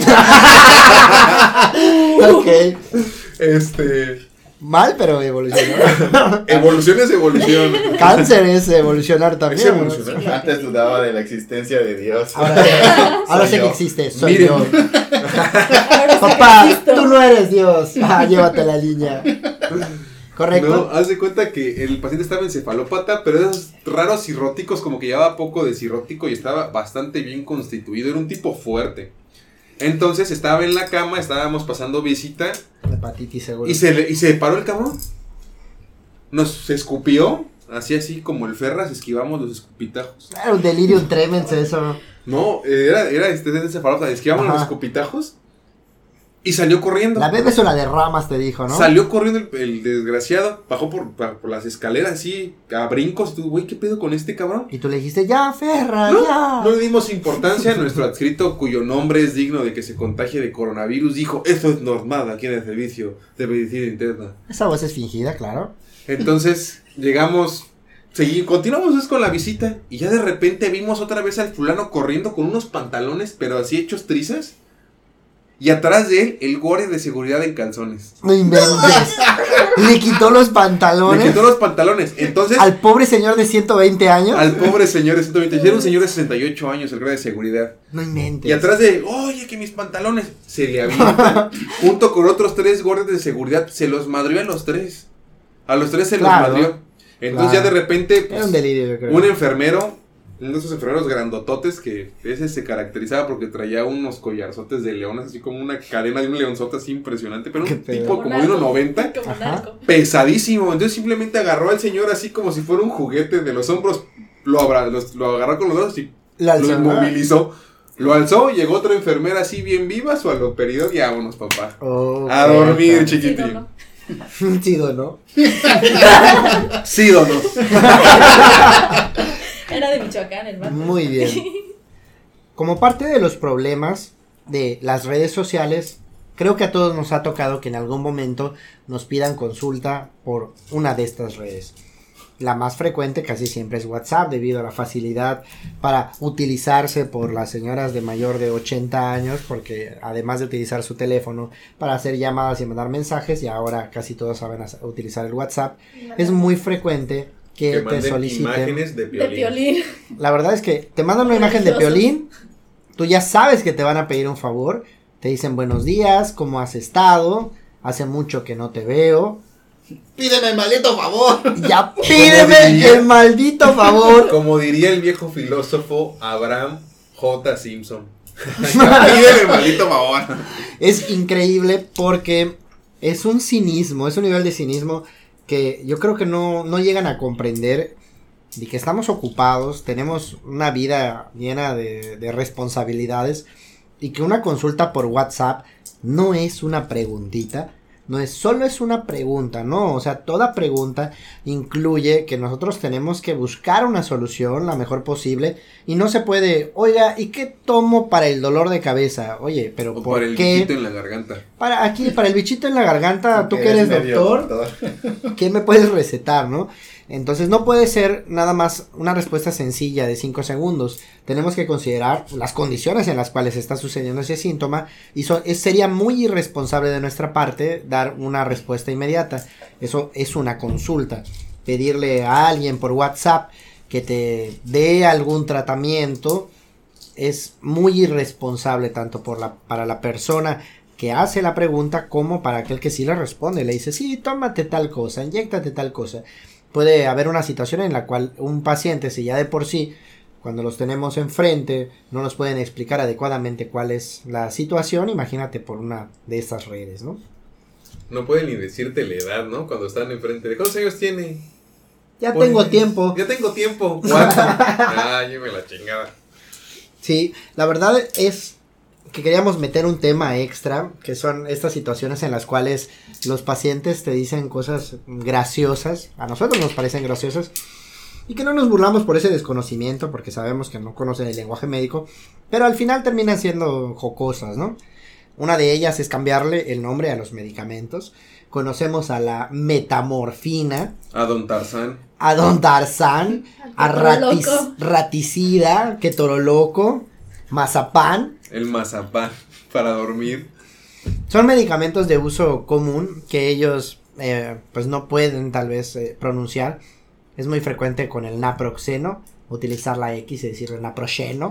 Speaker 1: ok.
Speaker 2: Este.
Speaker 1: Mal, pero evolucionó.
Speaker 2: Evolución es evolución.
Speaker 1: Cáncer es evolucionar también.
Speaker 2: Es evolucionar.
Speaker 3: Antes dudaba de la existencia de Dios.
Speaker 1: Ahora, sé- ahora
Speaker 3: Soy
Speaker 1: sé que existe. Soy
Speaker 2: Miren.
Speaker 1: yo.
Speaker 4: Ahora sí
Speaker 1: Papá, tú no eres Dios. Ah, llévate la línea. ¿Correcto?
Speaker 2: No, haz de cuenta que el paciente estaba encefalópata, pero esos raros cirróticos, como que llevaba poco de cirrótico y estaba bastante bien constituido. Era un tipo fuerte. Entonces estaba en la cama, estábamos pasando visita
Speaker 1: Hepatitis seguro.
Speaker 2: y se, le- y se paró el cabrón. Nos escupió, así así como el Ferras, esquivamos los escupitajos.
Speaker 1: Era un delirium tremens eso.
Speaker 2: No, era, era este encefalópata, esquivamos
Speaker 1: Ajá.
Speaker 2: los escupitajos y salió corriendo.
Speaker 1: La bebé es una de ramas, te dijo, ¿no?
Speaker 2: Salió corriendo el, el desgraciado, bajó por, por, las escaleras así, a brincos. Y tú, güey, ¿qué pedo con este cabrón?
Speaker 1: Y tú le dijiste, ya, Ferra,
Speaker 2: No,
Speaker 1: ya.
Speaker 2: no le dimos importancia. Nuestro adscrito, cuyo nombre es digno de que se contagie de coronavirus, dijo: Eso es normal aquí en el servicio de medicina interna.
Speaker 1: Esa voz es fingida, claro.
Speaker 2: Entonces, llegamos. Seguí, continuamos pues, con la visita. Y ya de repente vimos otra vez al fulano corriendo con unos pantalones, pero así hechos trizas. Y atrás de él, el guardia de seguridad en calzones.
Speaker 1: No inventes. le quitó los
Speaker 2: Le
Speaker 1: pantalones
Speaker 2: quitó los pantalones. Entonces,
Speaker 1: al pobre señor de 120 años.
Speaker 2: Al pobre señor de 120. Era un señor de 68 años, el grado de seguridad.
Speaker 1: No inventes.
Speaker 2: Y atrás de, oye, que mis pantalones se le avientan. junto con otros tres guardias de seguridad, se los madrió a los tres. A los tres se
Speaker 1: Claro,
Speaker 2: los madrió. Entonces
Speaker 1: claro.
Speaker 2: ya de repente, pues,
Speaker 1: Era un delirio, yo creo.
Speaker 2: un enfermero, uno de esos enfermeros grandototes que ese se caracterizaba porque traía unos collarzotes de leones, así como una cadena de un leonzote así impresionante, pero un tipo como de 1.90
Speaker 4: Como
Speaker 1: Ajá.
Speaker 4: narco.
Speaker 2: pesadísimo. Entonces simplemente agarró al señor así como si fuera un juguete de los hombros. Lo, abra- los- lo agarró con los brazos y
Speaker 1: La
Speaker 2: lo
Speaker 1: ¿no?
Speaker 2: inmovilizó. Lo alzó, llegó otra enfermera así bien viva, su aloperidol y vámonos, papá.
Speaker 1: Oh,
Speaker 2: A dormir.
Speaker 4: Sí,
Speaker 2: chiquitín.
Speaker 4: no,
Speaker 1: Chido, ¿no?
Speaker 2: Sí, dono.
Speaker 4: Era de Michoacán el vato.
Speaker 1: Muy bien. Como parte de los problemas de las redes sociales, creo que a todos nos ha tocado que en algún momento nos pidan consulta por una de estas redes. La más frecuente casi siempre es WhatsApp debido a la facilidad para utilizarse por las señoras de mayor de 80 años porque además de utilizar su teléfono para hacer llamadas y mandar mensajes y ahora casi todos saben utilizar el WhatsApp, es muy frecuente que,
Speaker 2: Que
Speaker 1: te soliciten
Speaker 2: imágenes de
Speaker 4: De
Speaker 2: piolín.
Speaker 4: violín.
Speaker 1: la verdad es que te mandan una imagen de. Piolín, tú ya sabes que te van a pedir un favor, te dicen buenos días, ¿cómo has estado? Hace mucho que no te veo.
Speaker 3: Pídeme el maldito favor.
Speaker 1: Ya pídeme
Speaker 2: diría?
Speaker 1: el maldito favor.
Speaker 2: Como diría el viejo filósofo Abraham J. Simpson. Pídele el maldito favor.
Speaker 1: Es increíble porque es un cinismo, es un nivel de cinismo que yo creo que no, no llegan a comprender de que estamos ocupados, tenemos una vida llena de, de responsabilidades y que una consulta por WhatsApp no es una preguntita, no es solo es una pregunta, no, o sea, toda pregunta incluye que nosotros tenemos que buscar una solución la mejor posible y no se puede, oiga, ¿y qué tomo para el dolor de cabeza? Oye, pero
Speaker 2: O
Speaker 1: ¿por
Speaker 2: por el
Speaker 1: qué?
Speaker 2: bichito en la garganta.
Speaker 1: Para aquí, para el bichito en la garganta, tú que eres
Speaker 3: medio
Speaker 1: doctor, ¿qué me puedes recetar, no? Entonces no puede ser nada más una respuesta sencilla de 5 segundos. Tenemos que considerar las condiciones en las cuales está sucediendo ese síntoma y es- sería muy irresponsable de nuestra parte dar una respuesta inmediata. Eso es una consulta. Pedirle a alguien por WhatsApp que te dé algún tratamiento es muy irresponsable tanto por la, para la persona que hace la pregunta como para aquel que sí le responde. Le dice, sí, tómate tal cosa, inyectate tal cosa. Puede haber una situación en la cual un paciente, si ya de por sí, cuando los tenemos enfrente, no nos pueden explicar adecuadamente cuál es la situación, imagínate por una de estas redes, ¿no?
Speaker 2: No pueden ni decirte la edad, ¿no? Cuando están enfrente de. ¿Cuántos años tiene?
Speaker 1: Ya
Speaker 2: Pues,
Speaker 1: tengo tiempo.
Speaker 2: Ya tengo tiempo. ¿Cuánto? ah, lléveme la chingada.
Speaker 1: Sí, la verdad es que queríamos meter un tema extra, que son estas situaciones en las cuales los pacientes te dicen cosas graciosas, a nosotros nos parecen graciosas, y que no nos burlamos por ese desconocimiento, porque sabemos que no conocen el lenguaje médico, pero al final terminan siendo jocosas, ¿no? Una de ellas es cambiarle el nombre a los medicamentos. Conocemos a la metamorfina,
Speaker 2: A Don Tarzán.
Speaker 1: a Don Tarzán, a ratis- raticida, que toro loco, mazapán.
Speaker 2: El mazapán para dormir.
Speaker 1: Son medicamentos de uso común que ellos eh, pues no pueden tal vez eh, pronunciar. Es muy frecuente con el naproxeno utilizar la X y decirle naproxeno.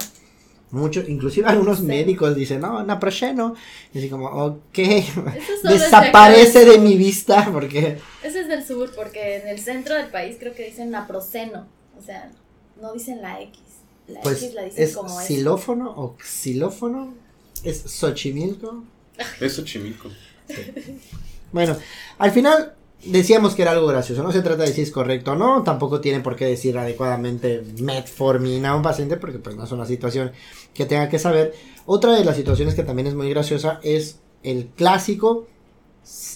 Speaker 1: Mucho, inclusive algunos
Speaker 4: Sí.
Speaker 1: médicos dicen, no, naproxeno. Y así como, ok, desaparece de mi vista porque...
Speaker 4: Ese es del sur, porque en el centro del país creo que dicen naproceno. O sea, no dicen la X. La
Speaker 1: Pues
Speaker 4: X la dicen
Speaker 1: es
Speaker 4: como es.
Speaker 1: xilófono o xilófono. Es Xochimilco.
Speaker 2: Eso chimico.
Speaker 1: Bueno, al final decíamos que era algo gracioso. No se trata de si es correcto o no. Tampoco tienen por qué decir adecuadamente metformina a un paciente porque pues no es una situación que tenga que saber. Otra de las situaciones que también es muy graciosa es el clásico.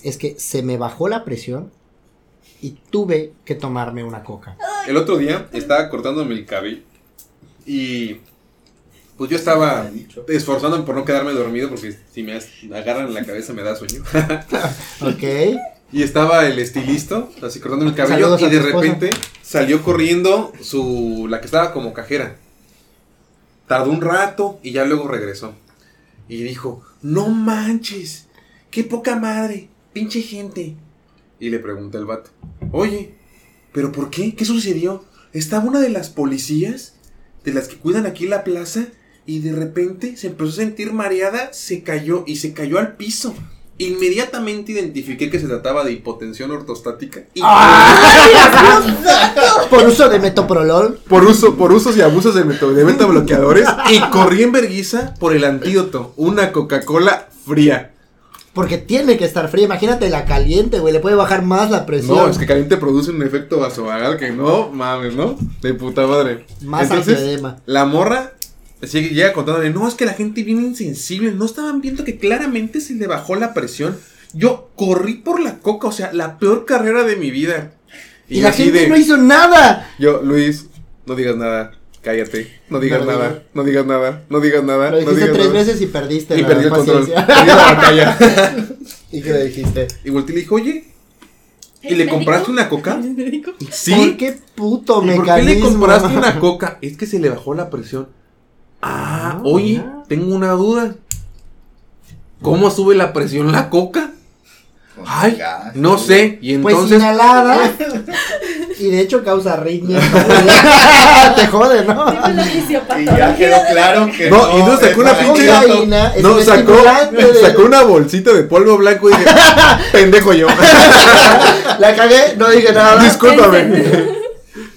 Speaker 1: Es que se me bajó la presión y tuve que tomarme una coca.
Speaker 2: El otro día estaba cortándome el cabello y pues yo estaba esforzándome por no quedarme dormido porque si me agarran en la cabeza me da sueño.
Speaker 1: Ok.
Speaker 2: Y estaba el estilista, así cortándome el cabello
Speaker 1: Saludos
Speaker 2: y de
Speaker 1: esposa.
Speaker 2: repente salió corriendo su la que estaba como cajera. Tardó un rato y ya luego regresó. Y dijo, "No manches, qué poca madre, pinche gente." Y le pregunté al vato, "Oye, ¿pero por qué? ¿Qué sucedió? Estaba una de las policías de las que cuidan aquí la plaza y de repente se empezó a sentir mareada, se cayó y se cayó al piso." Inmediatamente identifiqué que se trataba de hipotensión ortostática y
Speaker 1: Por uso de metoprolol.
Speaker 2: por uso por usos y abusos de, meto, de metabloqueadores y corrí en verguiza por el antídoto, una Coca-Cola fría.
Speaker 1: Porque tiene que estar fría. Imagínate la caliente, güey. Le puede bajar más la presión.
Speaker 2: No, es que caliente produce un efecto vasovagal que no mames, ¿no? De puta madre.
Speaker 1: Más
Speaker 2: Entonces, la morra sigue, llega contándome, no, es que la gente viene insensible, no estaban viendo que claramente se le bajó la presión. Yo corrí por la coca, o sea, la peor carrera de mi vida.
Speaker 1: Y, la
Speaker 2: así
Speaker 1: gente
Speaker 2: de-
Speaker 1: no hizo nada.
Speaker 2: Yo, Luis, no digas nada, cállate, no digas
Speaker 1: No
Speaker 2: nada, no digas nada, no digas nada,
Speaker 1: Lo
Speaker 2: no
Speaker 1: dijiste
Speaker 2: digas
Speaker 1: tres
Speaker 2: nada.
Speaker 1: veces y perdiste
Speaker 2: Y
Speaker 1: la
Speaker 2: perdí el control,
Speaker 1: paciencia.
Speaker 2: perdí la batalla.
Speaker 1: ¿Y qué le dijiste?
Speaker 2: Y volteé y le dije, oye, ¿y
Speaker 4: ¿El
Speaker 2: le
Speaker 4: médico?
Speaker 2: compraste una coca? Sí.
Speaker 1: ¿Por qué puto
Speaker 2: ¿Y ¿Por qué
Speaker 1: mecanismo?
Speaker 2: le compraste una coca? Es que se le bajó la presión. Ah,
Speaker 1: Ah,
Speaker 2: oye,
Speaker 1: mira.
Speaker 2: tengo una duda. ¿Cómo sube la presión la coca?
Speaker 3: Con
Speaker 2: Ay, no sé. Y
Speaker 1: Pues
Speaker 2: entonces,
Speaker 1: inhalada. Y de hecho causa arritmia. Te jode, ¿no?
Speaker 4: La
Speaker 3: Y ya quedó claro que
Speaker 2: No, y entonces sacó una pinche- no,
Speaker 1: un
Speaker 2: sacó,
Speaker 1: estimulante de-
Speaker 2: sacó una bolsita de polvo blanco y dije, pendejo yo.
Speaker 1: La cagué, no dije nada.
Speaker 2: Discúlpame.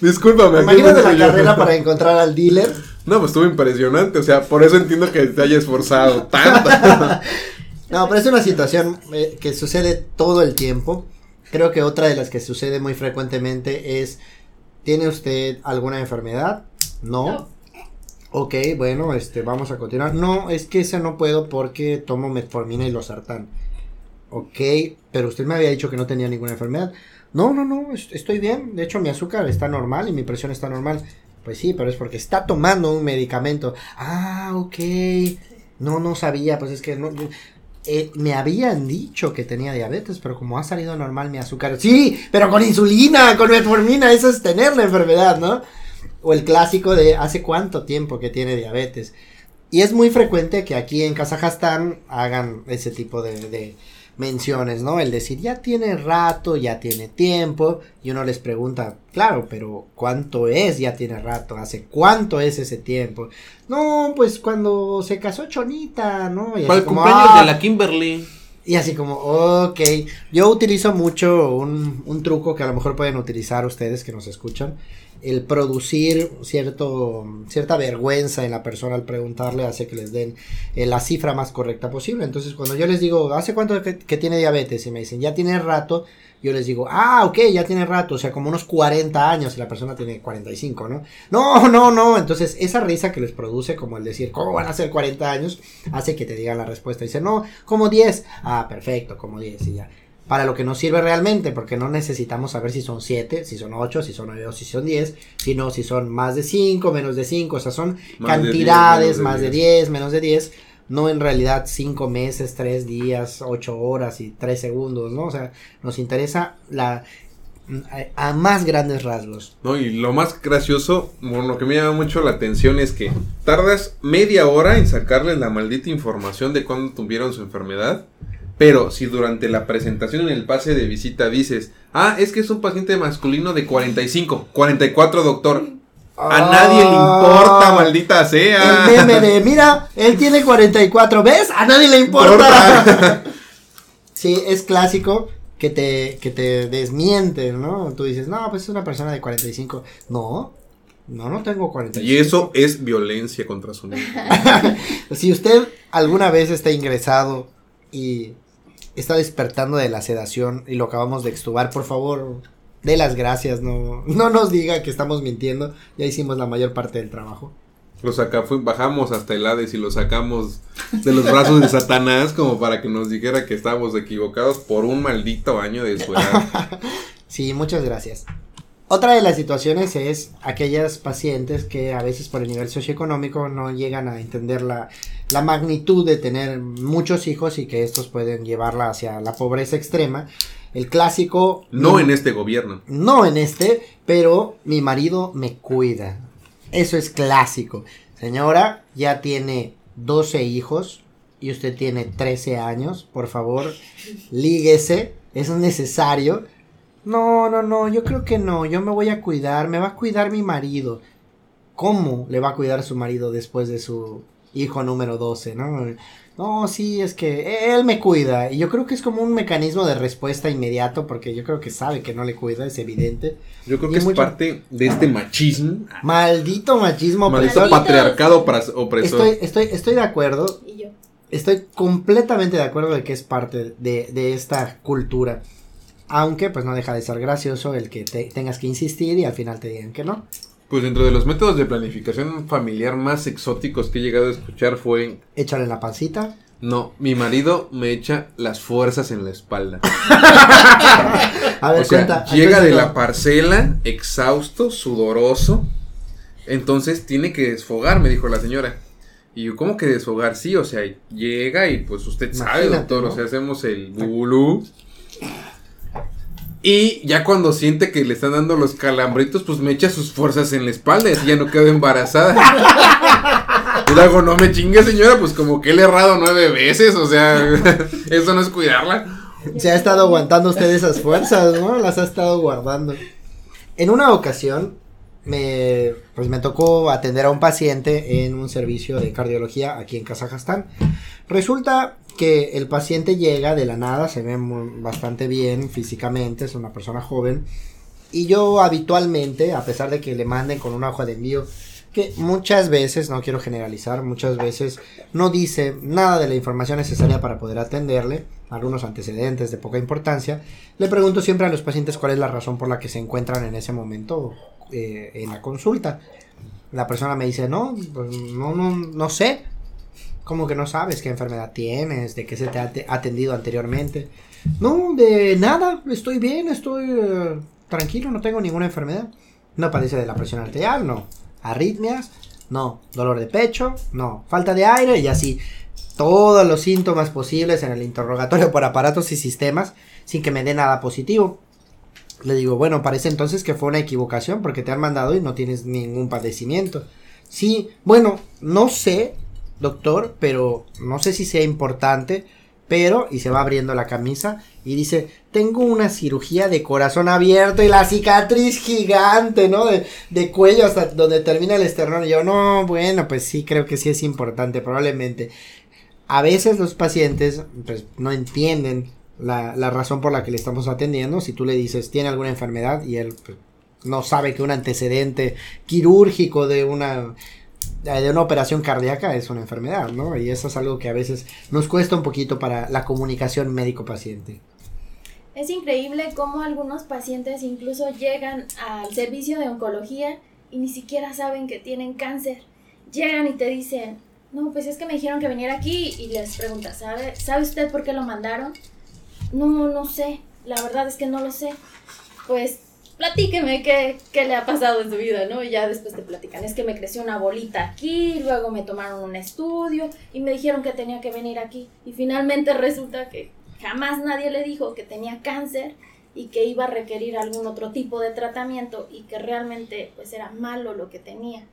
Speaker 2: Discúlpame.
Speaker 1: Imagínate la
Speaker 2: yo.
Speaker 1: carrera para encontrar al dealer.
Speaker 2: No, pues estuvo impresionante. O sea, por eso entiendo que te haya esforzado tanto.
Speaker 1: No, pero es una situación eh, que sucede todo el tiempo. Creo que otra de las que sucede muy frecuentemente es, ¿tiene usted alguna enfermedad? No.
Speaker 4: No.
Speaker 1: Ok, bueno, este, vamos a continuar. No, es que ese no puedo porque tomo metformina y losartán. Ok, pero usted me había dicho que no tenía ninguna enfermedad. No, no, no, es- estoy bien. De hecho, mi azúcar está normal y mi presión está normal. Pues sí, pero es porque está tomando un medicamento. Ah, ok. No, no sabía, pues es que no. Eh, me habían dicho que tenía diabetes, pero como ha salido normal mi azúcar. Sí, pero con insulina, con metformina, eso es tener la enfermedad, ¿no? O el clásico de hace cuánto tiempo que tiene diabetes. Y es muy frecuente que aquí en Kazajstán hagan ese tipo de, de menciones, ¿no? El decir, ya tiene rato, ya tiene tiempo, y uno les pregunta, claro, pero ¿cuánto es ya tiene rato? ¿Hace cuánto es ese tiempo? No, pues cuando se casó Chonita, ¿no? Y
Speaker 2: Para el
Speaker 1: como,
Speaker 2: cumpleaños
Speaker 1: "Ah".
Speaker 2: de la Kimberly.
Speaker 1: Y así como, ok, yo utilizo mucho un, un truco que a lo mejor pueden utilizar ustedes que nos escuchan, el producir cierto, cierta vergüenza en la persona al preguntarle hace que les den eh, la cifra más correcta posible. Entonces cuando yo les digo, ¿hace cuánto que, que tiene diabetes? Y me dicen, ya tiene rato, yo les digo, ah, ok, ya tiene rato, o sea, como unos 40 años y la persona tiene 45, ¿no? No, no, no, entonces esa risa que les produce, como el decir, ¿cómo van a ser 40 años? Hace que te digan la respuesta. Dice, no, como 10. Ah, perfecto, como 10 y ya. Para lo que nos sirve realmente, porque no necesitamos saber si son 7, si son 8, si son 9 o si son 10, sino si son más de 5, menos de 5, o sea, son
Speaker 2: Más de 10,
Speaker 1: cantidades,
Speaker 2: de
Speaker 1: más de
Speaker 2: 10.
Speaker 1: 10, menos de 10, no en realidad 5 meses, 3 días, 8 horas y 3 segundos, ¿no? O sea, nos interesa la a, a más grandes rasgos.
Speaker 2: No, y lo más gracioso, bueno, lo que me llama mucho la atención es que tardas media hora en sacarles la maldita información de cuándo tuvieron su enfermedad. Pero si durante la presentación en el pase de visita dices, ah, es que es un paciente masculino de 45, 44, doctor. A nadie le importa, maldita sea.
Speaker 1: Ah. El meme de, mira, él tiene 44, ¿ves? A nadie le importa. sí, es clásico que te, que te desmienten, ¿no? Tú dices, no, pues es una persona de 45. No, no, no tengo 45.
Speaker 2: Y eso es violencia contra su niño.
Speaker 1: Si usted alguna vez está ingresado y está despertando de la sedación y lo acabamos de extubar, por favor, dé las gracias, no, no nos diga que estamos mintiendo, ya hicimos la mayor parte del trabajo.
Speaker 2: Lo saca, fue- bajamos hasta el Hades y lo sacamos de los brazos de Satanás como para que nos dijera que estábamos equivocados por un maldito año de su edad.
Speaker 1: Sí, muchas gracias. Otra de las situaciones es aquellas pacientes que a veces por el nivel socioeconómico no llegan a entender la, la magnitud de tener muchos hijos y que estos pueden llevarla hacia la pobreza extrema. El clásico...
Speaker 2: No en este gobierno.
Speaker 1: No en este, pero mi marido me cuida. Eso es clásico. Señora, ya tiene 12 hijos y usted tiene 13 años. Por favor, líguese. Es necesario. No, no, no, yo creo que no. Yo me voy a cuidar. Me va a cuidar mi marido. ¿Cómo le va a cuidar su marido después de su hijo número 12, no? No, sí, es que él me cuida. Y yo creo que es como un mecanismo de respuesta inmediato porque yo creo que sabe que no le cuida, es evidente.
Speaker 2: Yo creo
Speaker 1: Y
Speaker 2: que es
Speaker 1: mucho-
Speaker 2: parte de este machismo.
Speaker 1: Maldito machismo
Speaker 2: Maldito
Speaker 1: opresor.
Speaker 2: Patriarcado opresor.
Speaker 1: Estoy, estoy, estoy de acuerdo.
Speaker 4: Y yo.
Speaker 1: Estoy completamente de acuerdo de que es parte de, de esta cultura. Aunque pues no deja de ser gracioso el que te- tengas que insistir y al final te digan que no.
Speaker 2: Pues dentro de los métodos de planificación familiar más exóticos que he llegado a escuchar fue...
Speaker 1: Échale la pancita.
Speaker 2: No, mi marido me echa las fuerzas en la espalda.
Speaker 1: A ver,
Speaker 2: o sea,
Speaker 1: cuenta.
Speaker 2: llega de la parcela, exhausto, sudoroso. Entonces tiene que desfogar, me dijo la señora. Y yo, ¿cómo que desfogar? Sí, o sea, llega y pues usted sabe, doctor,
Speaker 1: ¿no?
Speaker 2: o sea, hacemos el bulú. Y ya cuando siente que le están dando los calambritos, pues me echa sus fuerzas en la espalda y así ya no quedo embarazada. Y le hago, no me chingue señora, pues como que le he errado nueve veces, o sea, eso no es cuidarla.
Speaker 1: Se ha estado aguantando usted esas fuerzas, ¿no? Las ha estado guardando. En una ocasión, me, pues me tocó atender a un paciente en un servicio de cardiología aquí en Kazajstán. Resulta que el paciente llega de la nada, se ve bastante bien físicamente, es una persona joven. Y yo habitualmente, a pesar de que le manden con una hoja de envío, que muchas veces, no quiero generalizar, muchas veces no dice nada de la información necesaria para poder atenderle, algunos antecedentes de poca importancia, le pregunto siempre a los pacientes cuál es la razón por la que se encuentran en ese momento eh, en la consulta. La persona me dice, no, pues no, no, no sé. ¿Cómo que no sabes qué enfermedad tienes? ¿De qué se te ha ate- atendido anteriormente? No, de nada, estoy bien, estoy eh, tranquilo, no tengo ninguna enfermedad. No padece de la presión arterial, no. Arritmias, no. Dolor de pecho, no. Falta de aire y así. Todos los síntomas posibles en el interrogatorio por aparatos y sistemas sin que me dé nada positivo. Le digo, bueno, parece entonces que fue una equivocación porque te han mandado y no tienes ningún padecimiento. Sí, bueno, no sé, doctor, pero no sé si sea importante, pero, y se va abriendo la camisa y dice, tengo una cirugía de corazón abierto y la cicatriz gigante, ¿no? De, de cuello hasta donde termina el esternón. Y yo, no, bueno, pues sí, creo que sí es importante, probablemente. A veces los pacientes, pues, no entienden la, la razón por la que le estamos atendiendo. Si tú le dices, tiene alguna enfermedad y él pues, no sabe que un antecedente quirúrgico de una de una operación cardíaca es una enfermedad, ¿no? Y eso es algo que a veces nos cuesta un poquito para la comunicación médico-paciente.
Speaker 4: Es increíble cómo algunos pacientes incluso llegan al servicio de oncología y ni siquiera saben que tienen cáncer. Llegan y te dicen, no, pues es que me dijeron que viniera aquí y les preguntas, ¿sabe, ¿sabe usted por qué lo mandaron? No, no sé, la verdad es que no lo sé. Pues platíqueme qué, qué le ha pasado en su vida, ¿no? Y ya después te platican, es que me creció una bolita aquí, luego me tomaron un estudio y me dijeron que tenía que venir aquí. Y finalmente resulta que jamás nadie le dijo que tenía cáncer y que iba a requerir algún otro tipo de tratamiento y que realmente pues era malo lo que tenía.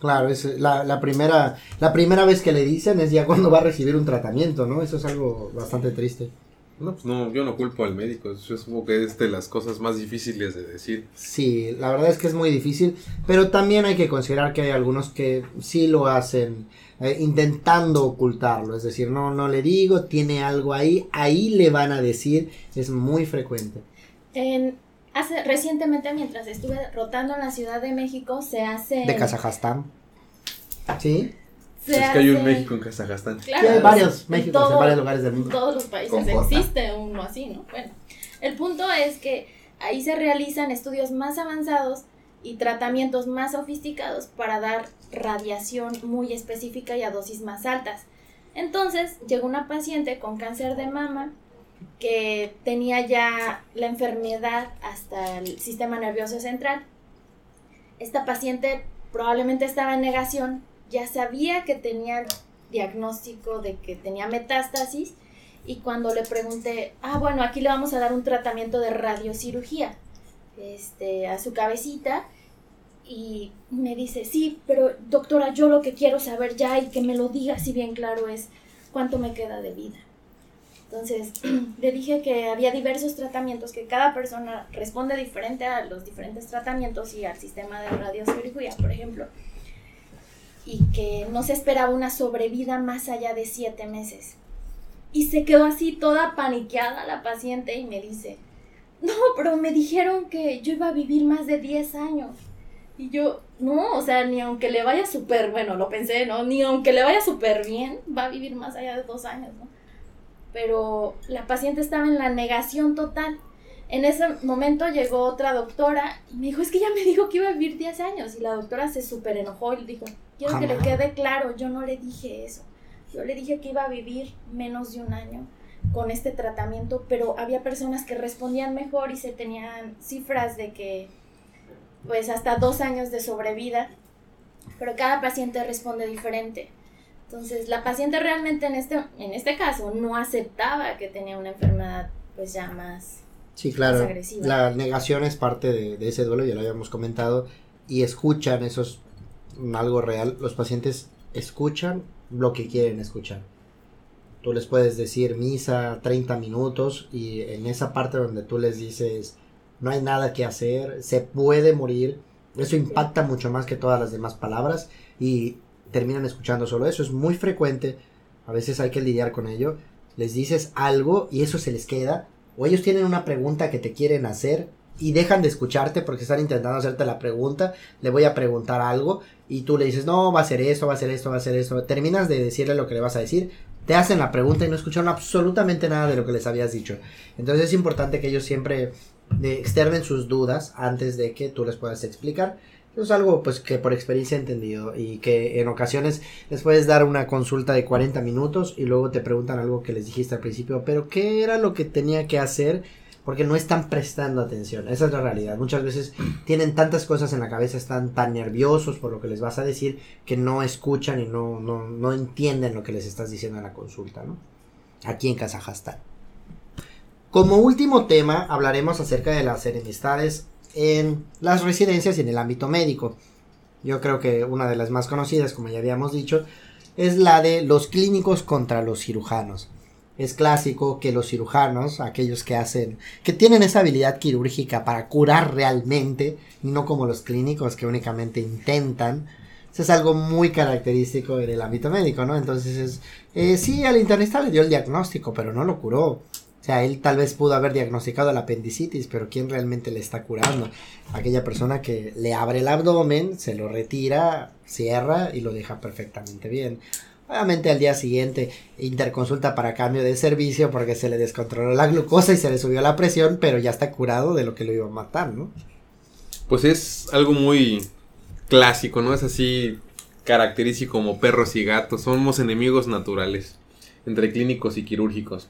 Speaker 1: Claro, es la, la primera la primera vez que le dicen es ya cuando va a recibir un tratamiento, ¿no? Eso es algo bastante triste.
Speaker 2: No, pues no, yo no culpo al médico. Yo supongo que es de las cosas más difíciles de decir.
Speaker 1: Sí, la verdad es que es muy difícil, pero también hay que considerar que hay algunos que sí lo hacen eh, intentando ocultarlo, es decir, no, no le digo, tiene algo ahí, ahí le van a decir, es muy frecuente.
Speaker 4: En, hace, recientemente mientras estuve rotando en la Ciudad de México se hace...
Speaker 1: De Kazajstán. ¿Sí?
Speaker 4: Se
Speaker 2: es que hay un
Speaker 4: hace-
Speaker 2: México en Kazajstán.
Speaker 4: Claro,
Speaker 1: Sí, hay varios
Speaker 4: en
Speaker 1: Méxicos en varios lugares del
Speaker 4: En
Speaker 1: mundo.
Speaker 4: todos los países
Speaker 3: J.
Speaker 4: existe uno así, ¿no? Bueno, el punto es que ahí se realizan estudios más avanzados y tratamientos más sofisticados para dar radiación muy específica y a dosis más altas. Entonces llegó una paciente con cáncer de mama que tenía ya la enfermedad hasta el sistema nervioso central. Esta paciente probablemente estaba en negación, ya sabía que tenía diagnóstico de que tenía metástasis y cuando le pregunté, ah, bueno, aquí le vamos a dar un tratamiento de radiocirugía este, a su cabecita y me dice, sí, pero doctora, yo lo que quiero saber ya y que me lo diga así bien claro es cuánto me queda de vida. Entonces, le dije que había diversos tratamientos, que cada persona responde diferente a los diferentes tratamientos y al sistema de radiocirugía, por ejemplo, y que no se esperaba una sobrevida más allá de siete meses. Y se quedó así toda paniqueada la paciente y me dice, no, pero me dijeron que yo iba a vivir más de 10 años. Y yo, no, o sea, ni aunque le vaya súper, bueno, lo pensé, ¿no? Ni aunque le vaya súper bien, va a vivir más allá de dos años, ¿no? Pero la paciente estaba en la negación total. En ese momento llegó otra doctora y me dijo, es que ella me dijo que iba a vivir 10 años. Y la doctora se súper enojó y dijo, quiero que le quede claro, yo no le dije eso. Yo le dije que iba a vivir menos de un año con este tratamiento, pero había personas que respondían mejor y se tenían cifras de que pues hasta dos años de sobrevida, pero cada paciente responde diferente. Entonces, la paciente realmente en este, en este caso no aceptaba que tenía una enfermedad pues ya más
Speaker 1: Sí, claro.
Speaker 4: Más agresiva.
Speaker 1: La negación es parte de, de ese duelo, ya lo habíamos comentado, y escuchan, eso es mm, algo real. Los pacientes escuchan lo que quieren escuchar. Tú les puedes decir misa 30 minutos y en esa parte donde tú les dices no hay nada que hacer, se puede morir, eso impacta mucho más que todas las demás palabras y terminan escuchando solo eso. Es muy frecuente, a veces hay que lidiar con ello. Les dices algo y eso se les queda o ellos tienen una pregunta que te quieren hacer y dejan de escucharte porque están intentando hacerte la pregunta, le voy a preguntar algo y tú le dices, no, va a ser esto, va a ser esto, va a ser esto, terminas de decirle lo que le vas a decir, te hacen la pregunta y no escucharon absolutamente nada de lo que les habías dicho. Entonces es importante que ellos siempre eh, externen sus dudas antes de que tú les puedas explicar. Eso es algo pues que por experiencia he entendido y que en ocasiones les puedes dar una consulta de 40 minutos y luego te preguntan algo que les dijiste al principio, pero ¿qué era lo que tenía que hacer? Porque no están prestando atención, esa es la realidad. Muchas veces tienen tantas cosas en la cabeza, están tan nerviosos por lo que les vas a decir que no escuchan y no, no, no entienden lo que les estás diciendo en la consulta, ¿no? Aquí en Kazajstán. Como último tema hablaremos acerca de las enemistades en las residencias y en el ámbito médico. Yo creo que una de las más conocidas, como ya habíamos dicho, es la de los clínicos contra los cirujanos. Es clásico que los cirujanos, aquellos que hacen, que tienen esa habilidad quirúrgica para curar realmente, y no como los clínicos que únicamente intentan, eso es algo muy característico en el ámbito médico, ¿no? Entonces es, eh, sí, al internista le dio el diagnóstico, pero no lo curó. O sea, él tal vez pudo haber diagnosticado la apendicitis, pero ¿quién realmente le está curando? Aquella persona que le abre el abdomen, se lo retira, cierra y lo deja perfectamente bien. Obviamente al día siguiente interconsulta para cambio de servicio porque se le descontroló la glucosa y se le subió la presión, pero ya está curado de lo que lo iba a matar, ¿no?
Speaker 2: Pues es algo muy clásico, ¿no? Es así característico como perros y gatos. Somos enemigos naturales entre clínicos y quirúrgicos.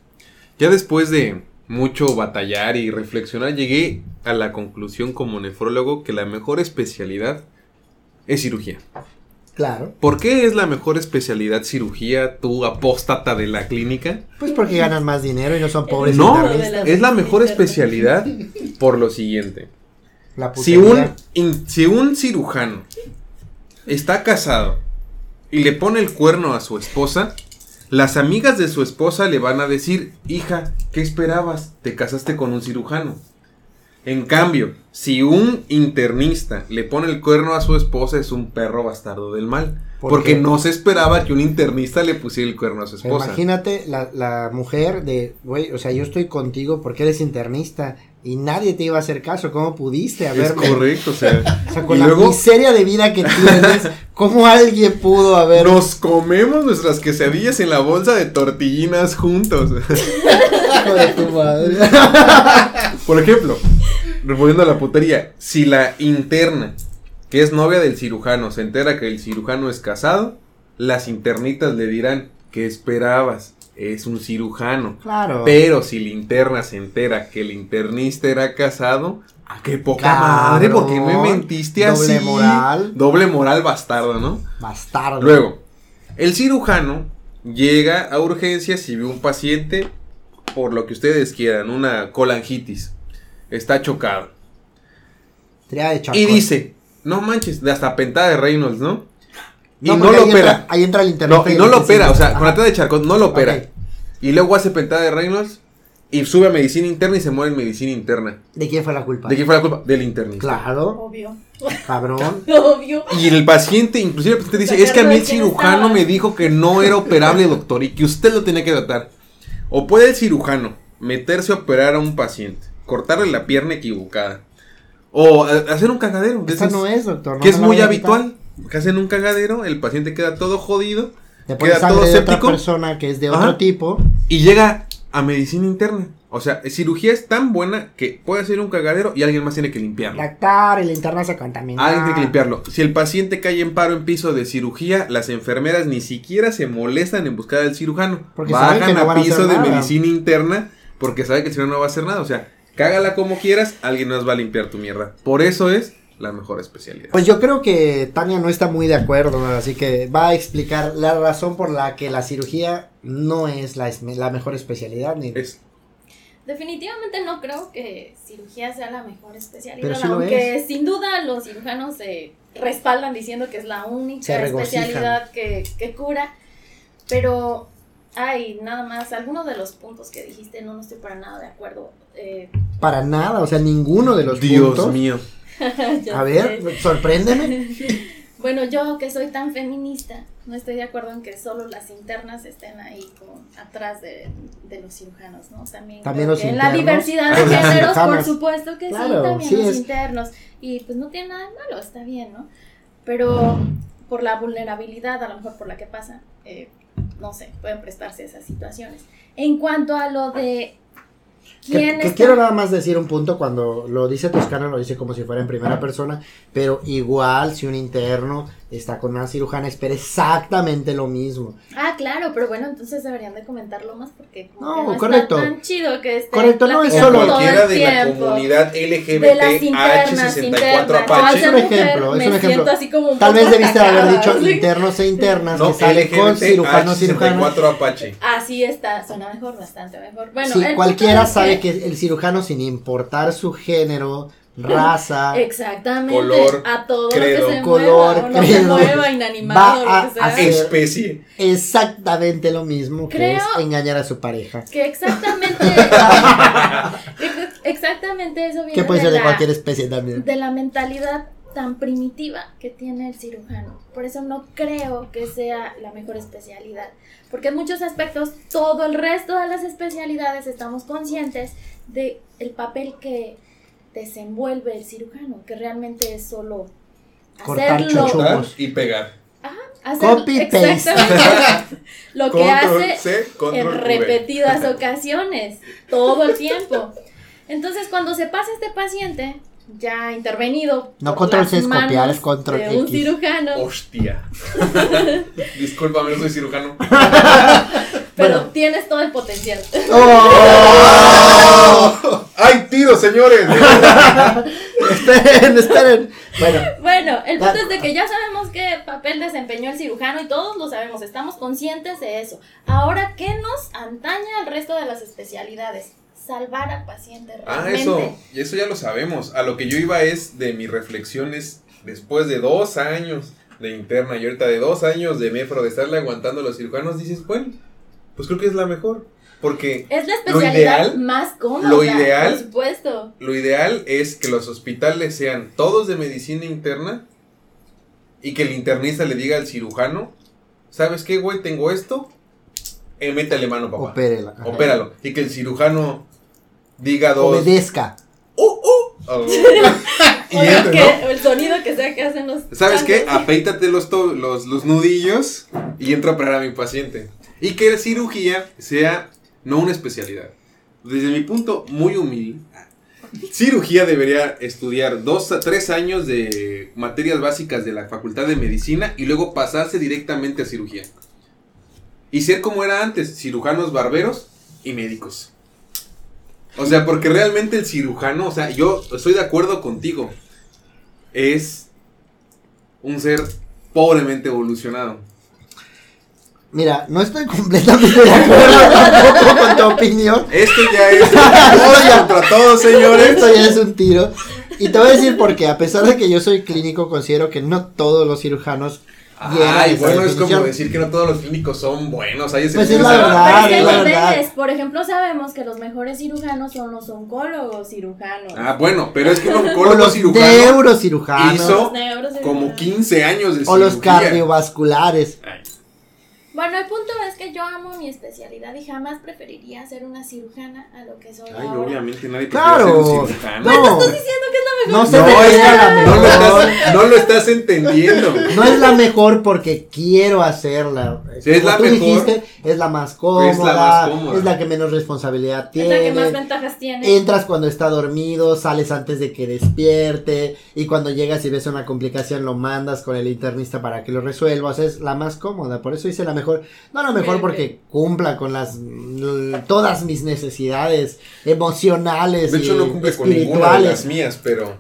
Speaker 2: Ya después de mucho batallar y reflexionar, llegué a la conclusión como nefrólogo que la mejor especialidad es cirugía.
Speaker 1: Claro.
Speaker 2: ¿Por qué es la mejor especialidad cirugía, tú apóstata de la clínica?
Speaker 1: Pues porque ganan más dinero y no son pobres
Speaker 2: No, es la mejor especialidad por lo siguiente.
Speaker 1: La
Speaker 2: Si un, in- si un cirujano está casado y le pone el cuerno a su esposa, las amigas de su esposa le van a decir, hija, ¿qué esperabas? Te casaste con un cirujano. En cambio, si un internista le pone el cuerno a su esposa, es un perro bastardo del mal.
Speaker 1: ¿Por
Speaker 2: porque
Speaker 1: qué?
Speaker 2: no se esperaba que un internista le pusiera el cuerno a su esposa.
Speaker 1: Imagínate la, la mujer de, güey, o sea, yo estoy contigo porque eres internista y nadie te iba a hacer caso. ¿Cómo pudiste
Speaker 2: Es
Speaker 1: haberme?
Speaker 2: correcto, o sea.
Speaker 1: O sea, con
Speaker 2: y
Speaker 1: la
Speaker 2: luego
Speaker 1: miseria de vida que tienes, ¿cómo alguien pudo haber?
Speaker 2: nos comemos nuestras quesadillas en la bolsa de tortillinas juntos.
Speaker 1: Hijo de tu madre.
Speaker 2: Por ejemplo, volviendo a la putería, si la interna, que es novia del cirujano, se entera que el cirujano es casado, las internitas le dirán, ¿qué esperabas? Es un cirujano.
Speaker 1: Claro.
Speaker 2: Pero si la interna se entera que el internista era casado, ¡ah, qué poca madre! porque me mentiste
Speaker 1: Doble
Speaker 2: así?
Speaker 1: moral.
Speaker 2: Doble moral bastardo, ¿no?
Speaker 1: Bastardo.
Speaker 2: Luego, el cirujano llega a urgencias y ve un paciente, por lo que ustedes quieran, una colangitis. Está chocado.
Speaker 1: Tría de.
Speaker 2: Y dice, no manches, de hasta pentada de Reynolds, ¿no? Y no, lo
Speaker 1: ahí
Speaker 2: opera.
Speaker 1: entra- ahí entra el internet.
Speaker 2: No, y no lo opera, o sea, con la de charcot no lo opera. Y luego hace pentada de Reynolds y sube a medicina interna y se muere en medicina interna.
Speaker 1: ¿De quién fue la culpa?
Speaker 2: ¿De quién fue la culpa? Del internista.
Speaker 1: Claro,
Speaker 4: Obvio.
Speaker 1: cabrón.
Speaker 4: Obvio.
Speaker 2: Y el paciente, inclusive el paciente dice, es que a mí el
Speaker 4: ¿Quién
Speaker 2: cirujano
Speaker 4: estaba?
Speaker 2: me dijo que no era operable, doctor, y que usted lo tenía que tratar. O puede el cirujano meterse a operar a un paciente, cortarle la pierna equivocada, o a- hacer un cagadero. Ese
Speaker 1: no es, doctor. no
Speaker 2: que es muy habitual, que hacen un cagadero, el paciente queda todo jodido,
Speaker 1: pones
Speaker 2: queda todo
Speaker 1: de otra
Speaker 2: séptico.
Speaker 1: persona que es de otro
Speaker 2: Ajá.
Speaker 1: tipo.
Speaker 2: y llega a medicina interna. O sea, cirugía es tan buena que puede ser un cagadero y alguien más tiene que limpiarlo.
Speaker 1: Doctor, el interno se contamina.
Speaker 2: Alguien tiene que limpiarlo. Si el paciente cae en paro en piso de cirugía, las enfermeras ni siquiera se molestan en buscar al cirujano.
Speaker 1: Porque
Speaker 2: Bajan
Speaker 1: que no
Speaker 2: a piso
Speaker 1: hacer
Speaker 2: de
Speaker 1: nada.
Speaker 2: medicina interna porque sabe que el cirujano no va a hacer nada. O sea, cágala como quieras, alguien nos va a limpiar tu mierda. Por eso es la mejor especialidad.
Speaker 1: Pues yo creo que Tania no está muy de acuerdo, así que va a explicar la razón por la que la cirugía no es la, es- la mejor especialidad. Ni...
Speaker 2: Es-
Speaker 4: Definitivamente no creo que cirugía sea la mejor especialidad,
Speaker 1: Pero sí lo
Speaker 4: aunque sin duda los cirujanos se respaldan diciendo que es la única especialidad que, que cura, pero hay nada más, algunos de los puntos que dijiste no, no estoy para nada de acuerdo. eh,
Speaker 1: Para nada, o sea, ninguno de los
Speaker 2: Dios
Speaker 1: puntos.
Speaker 2: mío.
Speaker 1: A ver, sorpréndeme.
Speaker 4: Bueno, yo que soy tan feminista, no estoy de acuerdo en que solo las internas estén ahí como atrás de, de los cirujanos, ¿no? También,
Speaker 1: los
Speaker 4: que en la
Speaker 1: internos
Speaker 4: diversidad de géneros, por supuesto que
Speaker 1: Claro,
Speaker 4: sí, también
Speaker 1: sí
Speaker 4: los
Speaker 1: es.
Speaker 4: internos. Y pues no tiene nada de malo, está bien, ¿no? Pero por la vulnerabilidad, a lo mejor por la que pasa, eh, no sé, pueden prestarse esas situaciones. En cuanto a lo de
Speaker 1: Que, que quiero nada más decir un punto cuando lo dice Toscana, lo dice como si fuera en primera persona, pero igual si un interno está con una cirujana espera exactamente lo mismo.
Speaker 4: Ah, claro, pero bueno, entonces deberían de comentarlo más porque como
Speaker 1: No,
Speaker 4: que
Speaker 1: correcto.
Speaker 4: está tan chido que esté
Speaker 1: Correcto, no, es solo-
Speaker 2: Cualquiera de la comunidad LGBT
Speaker 4: internas,
Speaker 2: H64
Speaker 4: internas.
Speaker 2: Apache.
Speaker 4: Al
Speaker 1: Es un ejemplo, es
Speaker 4: me
Speaker 1: un ejemplo.
Speaker 4: siento así como un
Speaker 1: Tal vez debiste haber dicho
Speaker 4: ¿sí?
Speaker 1: internos e internas
Speaker 2: No,
Speaker 1: que salen con cirujanos cirujanas.
Speaker 2: H64 Apache.
Speaker 4: Así está, suena mejor, bastante mejor. Bueno,
Speaker 1: Sí, cualquiera sabe que el cirujano sin importar su género, raza,
Speaker 4: Exactamente,
Speaker 2: Color,
Speaker 4: a todo
Speaker 2: credo,
Speaker 4: lo que se
Speaker 1: color,
Speaker 4: mueva, o no se
Speaker 1: credo,
Speaker 4: mueva, inanimado,
Speaker 1: va
Speaker 4: lo
Speaker 1: a
Speaker 4: que sea.
Speaker 1: hacer-
Speaker 2: Especie.
Speaker 1: exactamente lo mismo que
Speaker 4: Creo-
Speaker 1: es engañar a su pareja.
Speaker 4: Que exactamente, exactamente eso viene
Speaker 1: Que puede
Speaker 4: de
Speaker 1: ser de
Speaker 4: la-
Speaker 1: cualquier especie también.
Speaker 4: de la mentalidad tan primitiva que tiene el cirujano. Por eso no creo que sea la mejor especialidad. Porque en muchos aspectos, todo el resto de las especialidades estamos conscientes de el papel que desenvuelve el cirujano, que realmente es solo
Speaker 1: Cortar
Speaker 4: hacerlo,
Speaker 2: y pegar.
Speaker 4: hacer
Speaker 1: Copy paste.
Speaker 4: exactamente lo que
Speaker 2: Control
Speaker 4: hace
Speaker 2: C,
Speaker 4: en
Speaker 2: V.
Speaker 4: repetidas ocasiones, todo el tiempo. Entonces, cuando se pasa este paciente ya intervenido,
Speaker 1: No control C es copiar,
Speaker 4: manos
Speaker 1: es control
Speaker 4: de un
Speaker 1: X.
Speaker 4: cirujano,
Speaker 2: Hostia. Discúlpame, no soy cirujano.
Speaker 4: Pero
Speaker 1: Bueno.
Speaker 4: tienes todo el potencial.
Speaker 1: ¡Oh!
Speaker 2: ¡Ay, tiro, señores!
Speaker 1: esperen, esperen. Bueno,
Speaker 4: Bueno, el punto
Speaker 1: Ah.
Speaker 4: es de que ya sabemos qué papel desempeñó el cirujano y todos lo sabemos, estamos conscientes de eso. Ahora, ¿qué nos antaña al resto de las especialidades? Salvar al paciente
Speaker 2: Ah,
Speaker 4: realmente.
Speaker 2: eso, y eso ya lo sabemos. A lo que yo iba es de mis reflexiones después de dos años de interna y ahorita de dos años de nefro, de estarle aguantando a los cirujanos, dices, bueno, pues creo que es la mejor. Porque
Speaker 4: Es la
Speaker 2: Lo
Speaker 4: especialidad
Speaker 2: ideal-
Speaker 4: más cómoda.
Speaker 2: lo ideal-
Speaker 4: Por supuesto.
Speaker 2: lo ideal es que los hospitales sean todos de medicina interna y que el internista le diga al cirujano, ¿sabes qué, güey? Tengo esto, eh, métele mano, papá.
Speaker 1: opérela.
Speaker 2: Opéralo. Y que el cirujano diga dos...
Speaker 1: Obedezca.
Speaker 2: ¡Uh, uh! Oh. y
Speaker 4: Oye,
Speaker 2: entre,
Speaker 4: que
Speaker 2: ¿no?
Speaker 4: el sonido que sea que hacen los.
Speaker 2: ¿Sabes qué? Apéitate los, to- los, los nudillos y entra a operar a mi paciente. Y que la cirugía sea no una especialidad. Desde mi punto muy humilde, cirugía debería estudiar dos a tres años de materias básicas de la Facultad de Medicina y luego pasarse directamente a cirugía. Y ser como era antes, cirujanos barberos y médicos. O sea, porque realmente el cirujano, o sea, yo estoy de acuerdo contigo. Es un ser pobremente evolucionado.
Speaker 1: Mira, no estoy completamente de acuerdo tampoco con tu opinión.
Speaker 2: Esto ya es todos contra todos, señores.
Speaker 1: Esto ya es un tiro. Y te voy a decir por qué. A pesar de que yo soy clínico, considero que no todos los cirujanos
Speaker 2: Ay, bueno, es como decir que no todos los clínicos son buenos. Hay
Speaker 1: Pues es la verdad,
Speaker 4: Pero es
Speaker 1: la verdad.
Speaker 4: Por ejemplo, sabemos que los mejores cirujanos son los oncólogos cirujanos.
Speaker 2: Ah, bueno, pero es que un
Speaker 1: O
Speaker 2: oncólogo
Speaker 1: los
Speaker 2: cirujano
Speaker 1: neurocirujanos.
Speaker 2: hizo
Speaker 4: Los neurocirujanos.
Speaker 2: como 15 años de
Speaker 1: O los cardiovasculares.
Speaker 2: Ay.
Speaker 4: Bueno, el punto es que yo amo mi especialidad y jamás preferiría ser una cirujana a lo que soy
Speaker 2: Ay,
Speaker 4: ahora.
Speaker 2: obviamente nadie te
Speaker 1: Claro.
Speaker 2: quiere ser un cirujano.
Speaker 4: Pues
Speaker 1: No.
Speaker 4: no estás diciendo que es la
Speaker 1: No
Speaker 4: mejor.
Speaker 1: se
Speaker 2: No,
Speaker 1: debería
Speaker 2: es
Speaker 1: la
Speaker 2: no lo,
Speaker 1: mejor.
Speaker 2: estás, no lo estás entendiendo.
Speaker 1: No es la mejor porque quiero hacerla.
Speaker 2: Sí, es
Speaker 1: Como
Speaker 2: la
Speaker 1: tú
Speaker 2: mejor.
Speaker 1: dijiste, es la más cómoda,
Speaker 2: Es la más cómoda.
Speaker 1: es la que menos responsabilidad
Speaker 4: Es
Speaker 1: tiene.
Speaker 4: la que más ventajas tiene.
Speaker 1: Entras cuando está dormido, sales antes de que despierte y cuando llegas y ves una complicación lo mandas con el internista para que lo resuelva. O sea, es la más cómoda, por eso hice la mejor. No la mejor porque cumpla con las todas mis necesidades emocionales
Speaker 2: De hecho,
Speaker 1: y
Speaker 2: no cumple con ninguna de las
Speaker 1: espirituales.
Speaker 2: mías, pero.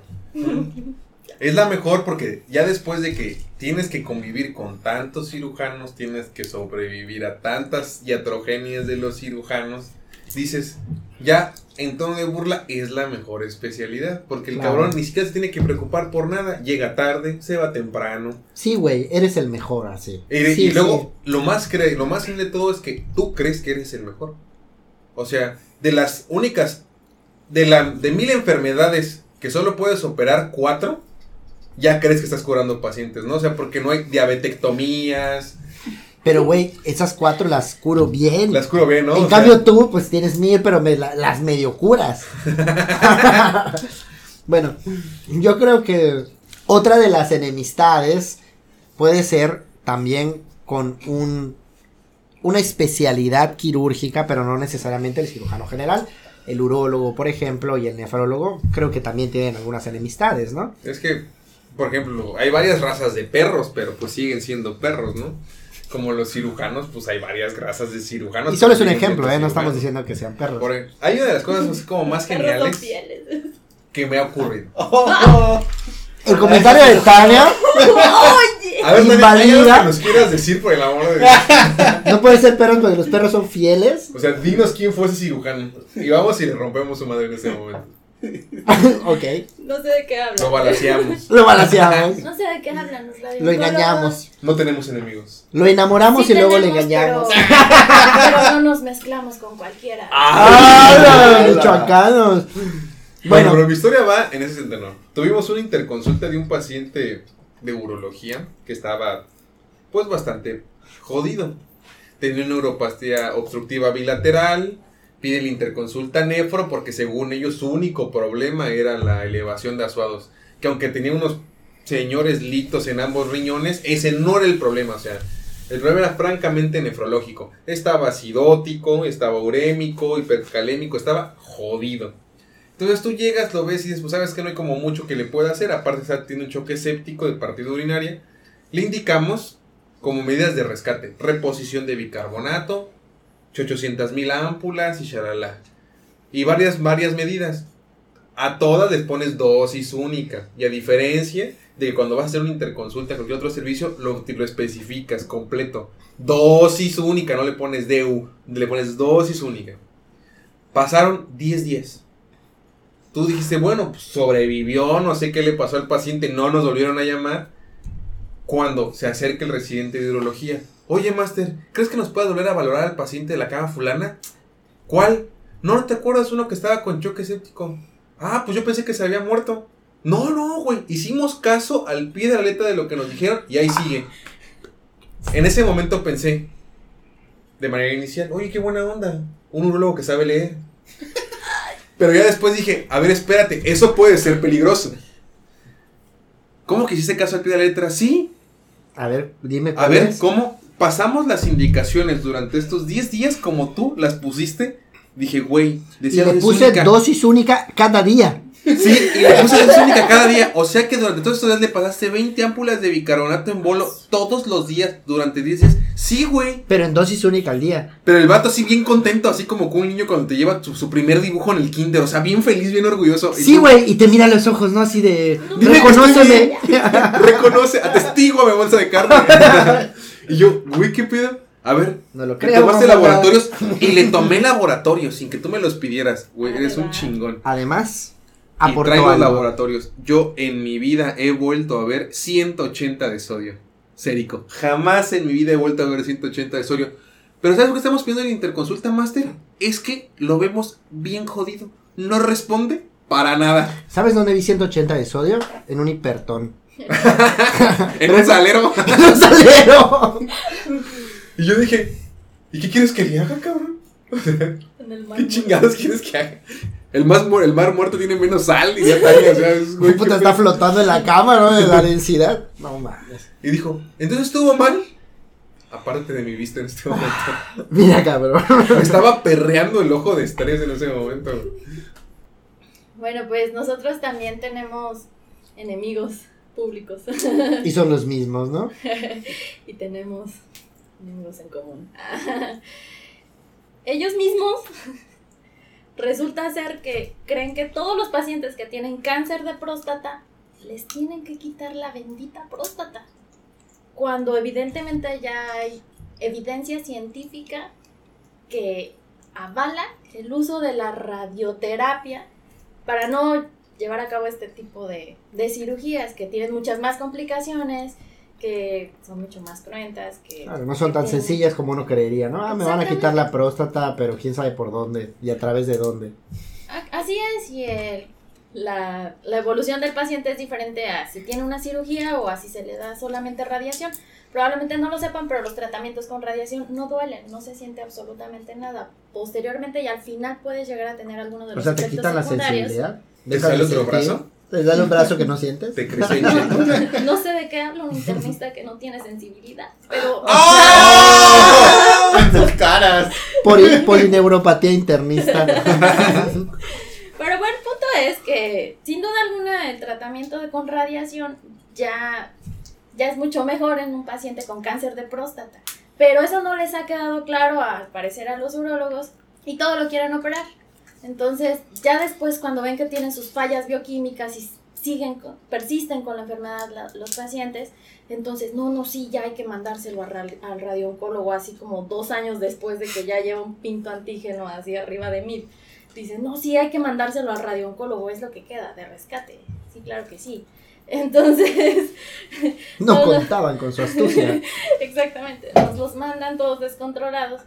Speaker 2: Es la mejor porque ya después de que tienes que convivir con tantos cirujanos, tienes que sobrevivir a tantas iatrogenias de los cirujanos, dices, ya en tono de burla es la mejor especialidad, porque el
Speaker 1: Claro.
Speaker 2: cabrón ni siquiera se tiene que preocupar por nada, llega tarde, se va temprano.
Speaker 1: Sí, güey, eres el mejor así.
Speaker 2: Y,
Speaker 1: Sí,
Speaker 2: y luego,
Speaker 1: sí.
Speaker 2: lo más cre lo más de todo es que tú crees que eres el mejor. O sea, de las únicas, de la, de mil enfermedades que solo puedes operar cuatro, ya crees que estás curando pacientes, ¿no? O sea, porque no hay diabetectomías,
Speaker 1: Pero, güey, esas cuatro las curo bien.
Speaker 2: las curo bien, ¿no?
Speaker 1: en
Speaker 2: O sea,
Speaker 1: cambio tú, pues tienes mil, pero me la- las medio curas. bueno, yo creo que otra de las enemistades puede ser también con un una especialidad quirúrgica, pero no necesariamente el cirujano general. El urólogo, por ejemplo, y el nefrólogo, creo que también tienen algunas enemistades, ¿no?
Speaker 2: es que, por ejemplo, hay varias razas de perros, pero pues siguen siendo perros, ¿no? Como los cirujanos, pues hay varias razas de cirujanos.
Speaker 1: Y solo es un ejemplo, ¿eh? No estamos diciendo que sean perros.
Speaker 2: Por- hay una de las cosas así como más geniales que me ha ocurrido.
Speaker 1: El comentario de Tania
Speaker 4: Oye.
Speaker 2: A ver, Dani, ¿hay algo
Speaker 1: Invalida.
Speaker 2: que nos quieras decir por el amor de Dios?
Speaker 1: no puede ser perros porque los perros son fieles.
Speaker 2: O sea, dinos quién fue ese cirujano. Y vamos y le rompemos su madre en ese momento.
Speaker 1: ok.
Speaker 4: No sé de qué hablan.
Speaker 2: Lo balaseamos.
Speaker 1: Lo balanceamos.
Speaker 4: No sé de qué hablan los.
Speaker 1: Lo engañamos.
Speaker 2: No tenemos enemigos.
Speaker 1: Lo enamoramos
Speaker 4: Sí
Speaker 1: y luego le
Speaker 4: tenemos,
Speaker 1: engañamos.
Speaker 4: Pero, pero no nos mezclamos con cualquiera.
Speaker 1: ¡Ah!
Speaker 2: Bueno,
Speaker 1: Bueno,
Speaker 2: pero mi historia va en ese sentido. no. Tuvimos una interconsulta de un paciente de urología que estaba, pues, bastante jodido. Tenía una neuropastía obstructiva bilateral. Pide la interconsulta nefro porque según ellos su único problema era la elevación de asuados. Que aunque tenía unos señores litos en ambos riñones, ese no era el problema. O sea, el problema era francamente nefrológico. Estaba acidótico, estaba urémico, hipercalémico, estaba jodido. Entonces tú llegas, lo ves y dices, pues sabes que no hay como mucho que le pueda hacer. Aparte, está- tiene un choque séptico de partida urinaria. Le indicamos como medidas de rescate, reposición de bicarbonato, 800 mil ámpulas y shalala. Y varias, varias medidas. A todas les pones dosis única. Y a diferencia de que cuando vas a hacer una interconsulta con cualquier otro servicio, lo, lo especificas completo. Dosis única, no le pones DU, le pones dosis única. Pasaron 10 días. Tú dijiste, bueno, pues sobrevivió, no sé qué le pasó al paciente, no nos volvieron a llamar. Cuando se acerca el residente de urología, oye, Master, ¿crees que nos puedas volver a valorar al paciente de la cama fulana? ¿Cuál? ¿No, ¿No te acuerdas uno que estaba con choque séptico? Ah, pues yo pensé que se había muerto. No, no, güey. Hicimos caso al pie de la letra de lo que nos dijeron y ahí sigue. En ese momento pensé, de manera inicial, oye, qué buena onda. Un urologo que sabe leer. Pero ya después dije, a ver, espérate, eso puede ser peligroso. ¿Cómo que hiciste caso al pie de la letra? Sí.
Speaker 1: a ver, dime
Speaker 2: A ver,
Speaker 1: es.
Speaker 2: ¿cómo pasamos las indicaciones durante estos 10 días como tú las pusiste? Dije, güey,
Speaker 1: Y
Speaker 2: decía
Speaker 1: le
Speaker 2: dosis
Speaker 1: puse
Speaker 2: única.
Speaker 1: dosis única cada día.
Speaker 2: Sí, y le puse dosis única cada día. O sea que durante todos estos días le pasaste 20 ámpulas de bicarbonato en bolo todos los días durante 10 días. Sí, güey.
Speaker 1: Pero en dosis única al día.
Speaker 2: Pero el vato así bien contento, así como con un niño cuando te lleva su, su primer dibujo en el kinder. O sea, bien feliz, bien orgulloso. Y
Speaker 1: Sí, güey, y te mira a los ojos, ¿no? Así de. Reconóceme.
Speaker 2: Reconoce, atestigua mi bolsa de carne. y yo, güey, ¿qué pedo? A ver,
Speaker 1: No lo
Speaker 2: ¿te
Speaker 1: creo.
Speaker 2: tomaste laboratorios? Y le tomé laboratorios sin que tú me los pidieras. Güey, eres un chingón.
Speaker 1: Además,
Speaker 2: Y traigo
Speaker 1: algo.
Speaker 2: laboratorios. Yo en mi vida he vuelto a ver 180 de sodio. Sérico. Jamás en mi vida he vuelto a ver 180 de sodio. Pero ¿sabes lo que estamos pidiendo en Interconsulta Master? Es que lo vemos bien jodido. No responde para nada.
Speaker 1: ¿Sabes dónde vi 180 de sodio? En un hipertón.
Speaker 2: En un salero.
Speaker 1: ¡En un salero!
Speaker 2: Y yo dije, ¿y qué quieres que le haga, cabrón? O sea, ¿qué chingados quieres que haga? El, más mu- el mar muerto tiene menos sal y ya está ahí, o sea, es, güey,
Speaker 1: Puta, está
Speaker 2: pedo.
Speaker 1: flotando en la cama, ¿no? De la densidad. No mames.
Speaker 2: Y dijo, ¿entonces estuvo mal? Aparte de mi vista en este momento.
Speaker 1: Mira, cabrón.
Speaker 2: Me estaba perreando el ojo de estrés en ese momento.
Speaker 4: Bueno, pues nosotros también tenemos enemigos públicos
Speaker 1: Y son los mismos, ¿no?
Speaker 4: y tenemos enemigos en común. Ellos mismos resulta ser que creen que todos los pacientes que tienen cáncer de próstata les tienen que quitar la bendita próstata. Cuando evidentemente ya hay evidencia científica que avala el uso de la radioterapia para no llevar a cabo este tipo de, de cirugías que tienen muchas más complicaciones, que son mucho más cruentas, que...
Speaker 1: Claro, no son tan sencillas como uno creería, ¿no? Ah, me van a quitar la próstata, pero quién sabe por dónde y a través de dónde.
Speaker 4: Así es, y el, la, la evolución del paciente es diferente a si tiene una cirugía o a si se le da solamente radiación. Probablemente no lo sepan, pero los tratamientos con radiación no duelen, no se siente absolutamente nada. Posteriormente y al final puedes llegar a tener algunos de
Speaker 1: O
Speaker 4: los
Speaker 1: sea, te quitan la sensibilidad.
Speaker 2: ¿Te sale
Speaker 1: de
Speaker 2: otro brazo?
Speaker 1: ¿Te sale un brazo que no sientes?
Speaker 2: Te crece.
Speaker 4: No sé de qué habla un internista que no tiene sensibilidad, pero...
Speaker 2: ¡Ah!
Speaker 3: En sus caras.
Speaker 1: Poli- polineuropatía internista.
Speaker 4: Pero bueno, el punto es que sin duda alguna el tratamiento de, con radiación ya, ya es mucho mejor en un paciente con cáncer de próstata. Pero eso no les ha quedado claro al parecer a los urólogos y todo lo quieren operar. Entonces ya después cuando ven que tienen sus fallas bioquímicas y siguen, persisten con la enfermedad la- los pacientes, entonces no, no, sí, ya hay que mandárselo a ra- al radiooncólogo así como dos años después de que ya lleva un pinto antígeno así arriba de mil. Dicen, no, sí, hay que mandárselo al radiooncólogo, es lo que queda de rescate. Sí, claro que sí. Entonces,
Speaker 1: No contaban con su astucia.
Speaker 4: exactamente, nos los mandan todos descontrolados.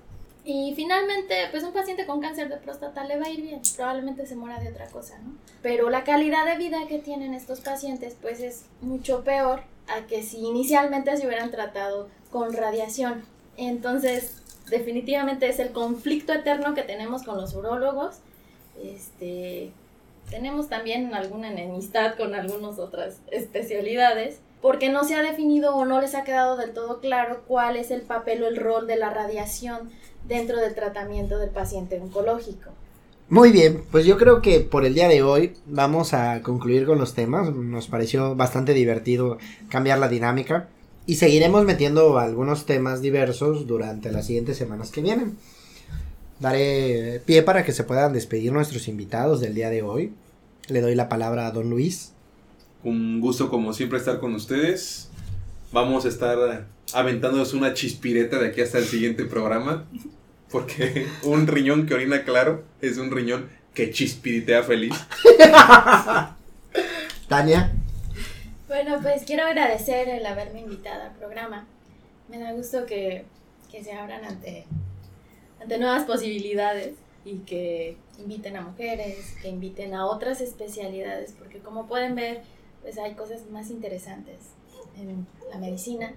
Speaker 4: Y finalmente, pues un paciente con cáncer de próstata le va a ir bien, probablemente se muera de otra cosa, ¿no? Pero la calidad de vida que tienen estos pacientes, pues es mucho peor a que si inicialmente se hubieran tratado con radiación. Entonces, definitivamente es el conflicto eterno que tenemos con los urólogos. Este, tenemos también alguna enemistad con algunas otras especialidades porque no se ha definido o no les ha quedado del todo claro cuál es el papel o el rol de la radiación dentro del tratamiento del paciente oncológico.
Speaker 1: Muy bien, pues yo creo que por el día de hoy vamos a concluir con los temas. Nos pareció bastante divertido cambiar la dinámica y seguiremos metiendo algunos temas diversos durante las siguientes semanas que vienen. Daré pie para que se puedan despedir nuestros invitados del día de hoy. Le doy la palabra a don Luis.
Speaker 2: Un gusto como siempre estar con ustedes. Vamos a estar aventándonos una chispireta de aquí hasta el siguiente programa. Porque un riñón que orina claro es un riñón que chispiritea feliz.
Speaker 1: Tania.
Speaker 4: Bueno, pues quiero agradecer el haberme invitado al programa. Me da gusto que, que se abran ante, ante nuevas posibilidades y que inviten a mujeres, que inviten a otras especialidades, porque como pueden ver, pues hay cosas más interesantes en la medicina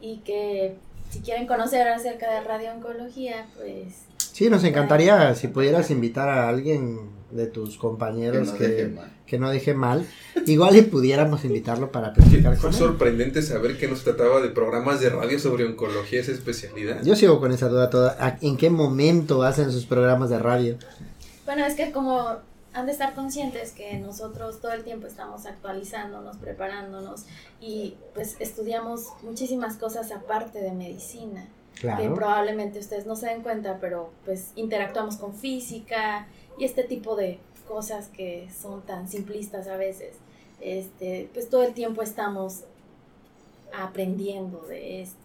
Speaker 4: y que si quieren conocer acerca de radiooncología, pues
Speaker 1: Sí, nos encantaría si pudieras invitar a alguien de tus
Speaker 3: Que
Speaker 1: compañeros
Speaker 3: no
Speaker 1: que,
Speaker 3: deje mal.
Speaker 1: que no deje mal. Igual y pudiéramos invitarlo para platicar
Speaker 2: Fue
Speaker 1: con él.
Speaker 2: sorprendente saber que no se trataba de programas de radio sobre oncología, esa especialidad.
Speaker 1: Yo sigo con esa duda toda. ¿A- ¿En qué momento hacen sus programas de radio?
Speaker 4: Bueno, es que como han de estar conscientes que nosotros todo el tiempo estamos actualizándonos, preparándonos y pues estudiamos muchísimas cosas aparte de medicina, que
Speaker 1: Claro.
Speaker 4: probablemente ustedes no se den cuenta, pero pues interactuamos con física y este tipo de cosas que son tan simplistas a veces. Este, pues todo el tiempo estamos aprendiendo de esto.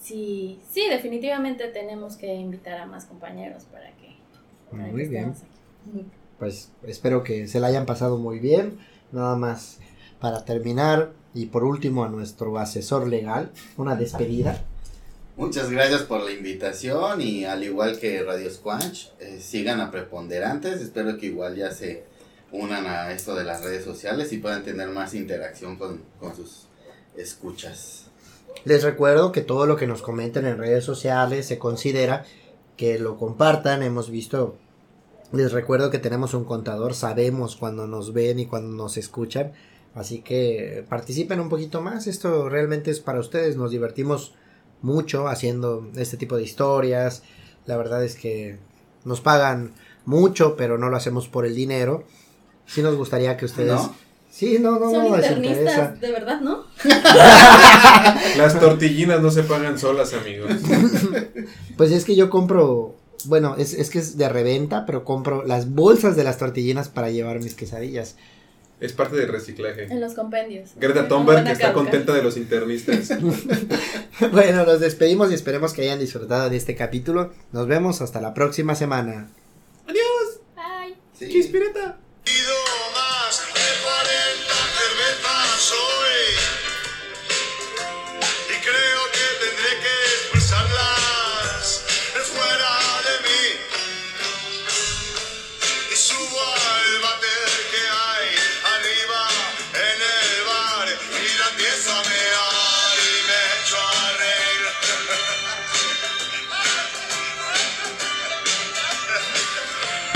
Speaker 4: Sí, sí, definitivamente tenemos que invitar a más compañeros para que, para
Speaker 1: Muy
Speaker 4: que
Speaker 1: bien.
Speaker 4: aquí.
Speaker 1: Pues espero que se la hayan pasado muy bien. Nada más para terminar. Y por último a nuestro asesor legal. Una despedida.
Speaker 3: Muchas gracias por la invitación y al igual que Radio Squanch, eh, sigan a Preponderantes. Espero que igual ya se unan a esto de las redes sociales y puedan tener más interacción con, con sus escuchas.
Speaker 1: Les recuerdo que todo lo que nos comenten en redes sociales se considera que lo compartan. Hemos visto, les recuerdo que tenemos un contador, sabemos cuando nos ven y cuando nos escuchan. Así que participen un poquito más. Esto realmente es para ustedes. Nos divertimos mucho haciendo este tipo de historias. La verdad es que nos pagan mucho, pero no lo hacemos por el dinero. Sí nos gustaría que ustedes...
Speaker 3: ¿No?
Speaker 1: Sí, no, no,
Speaker 4: Son
Speaker 1: no,
Speaker 4: internistas, de verdad, ¿no?
Speaker 2: Las tortillinas no se pagan solas, amigos.
Speaker 1: Pues es que yo compro, bueno, es, es que es de reventa, pero compro las bolsas de las tortillinas para llevar mis quesadillas.
Speaker 2: Es parte del reciclaje.
Speaker 4: En los compendios.
Speaker 2: Greta Thunberg
Speaker 4: a
Speaker 2: está contenta de los internistas.
Speaker 1: bueno, nos despedimos y esperemos que hayan disfrutado de este capítulo. Nos vemos hasta la próxima semana.
Speaker 4: Bye.
Speaker 3: Sí.
Speaker 2: ¡Chispireta!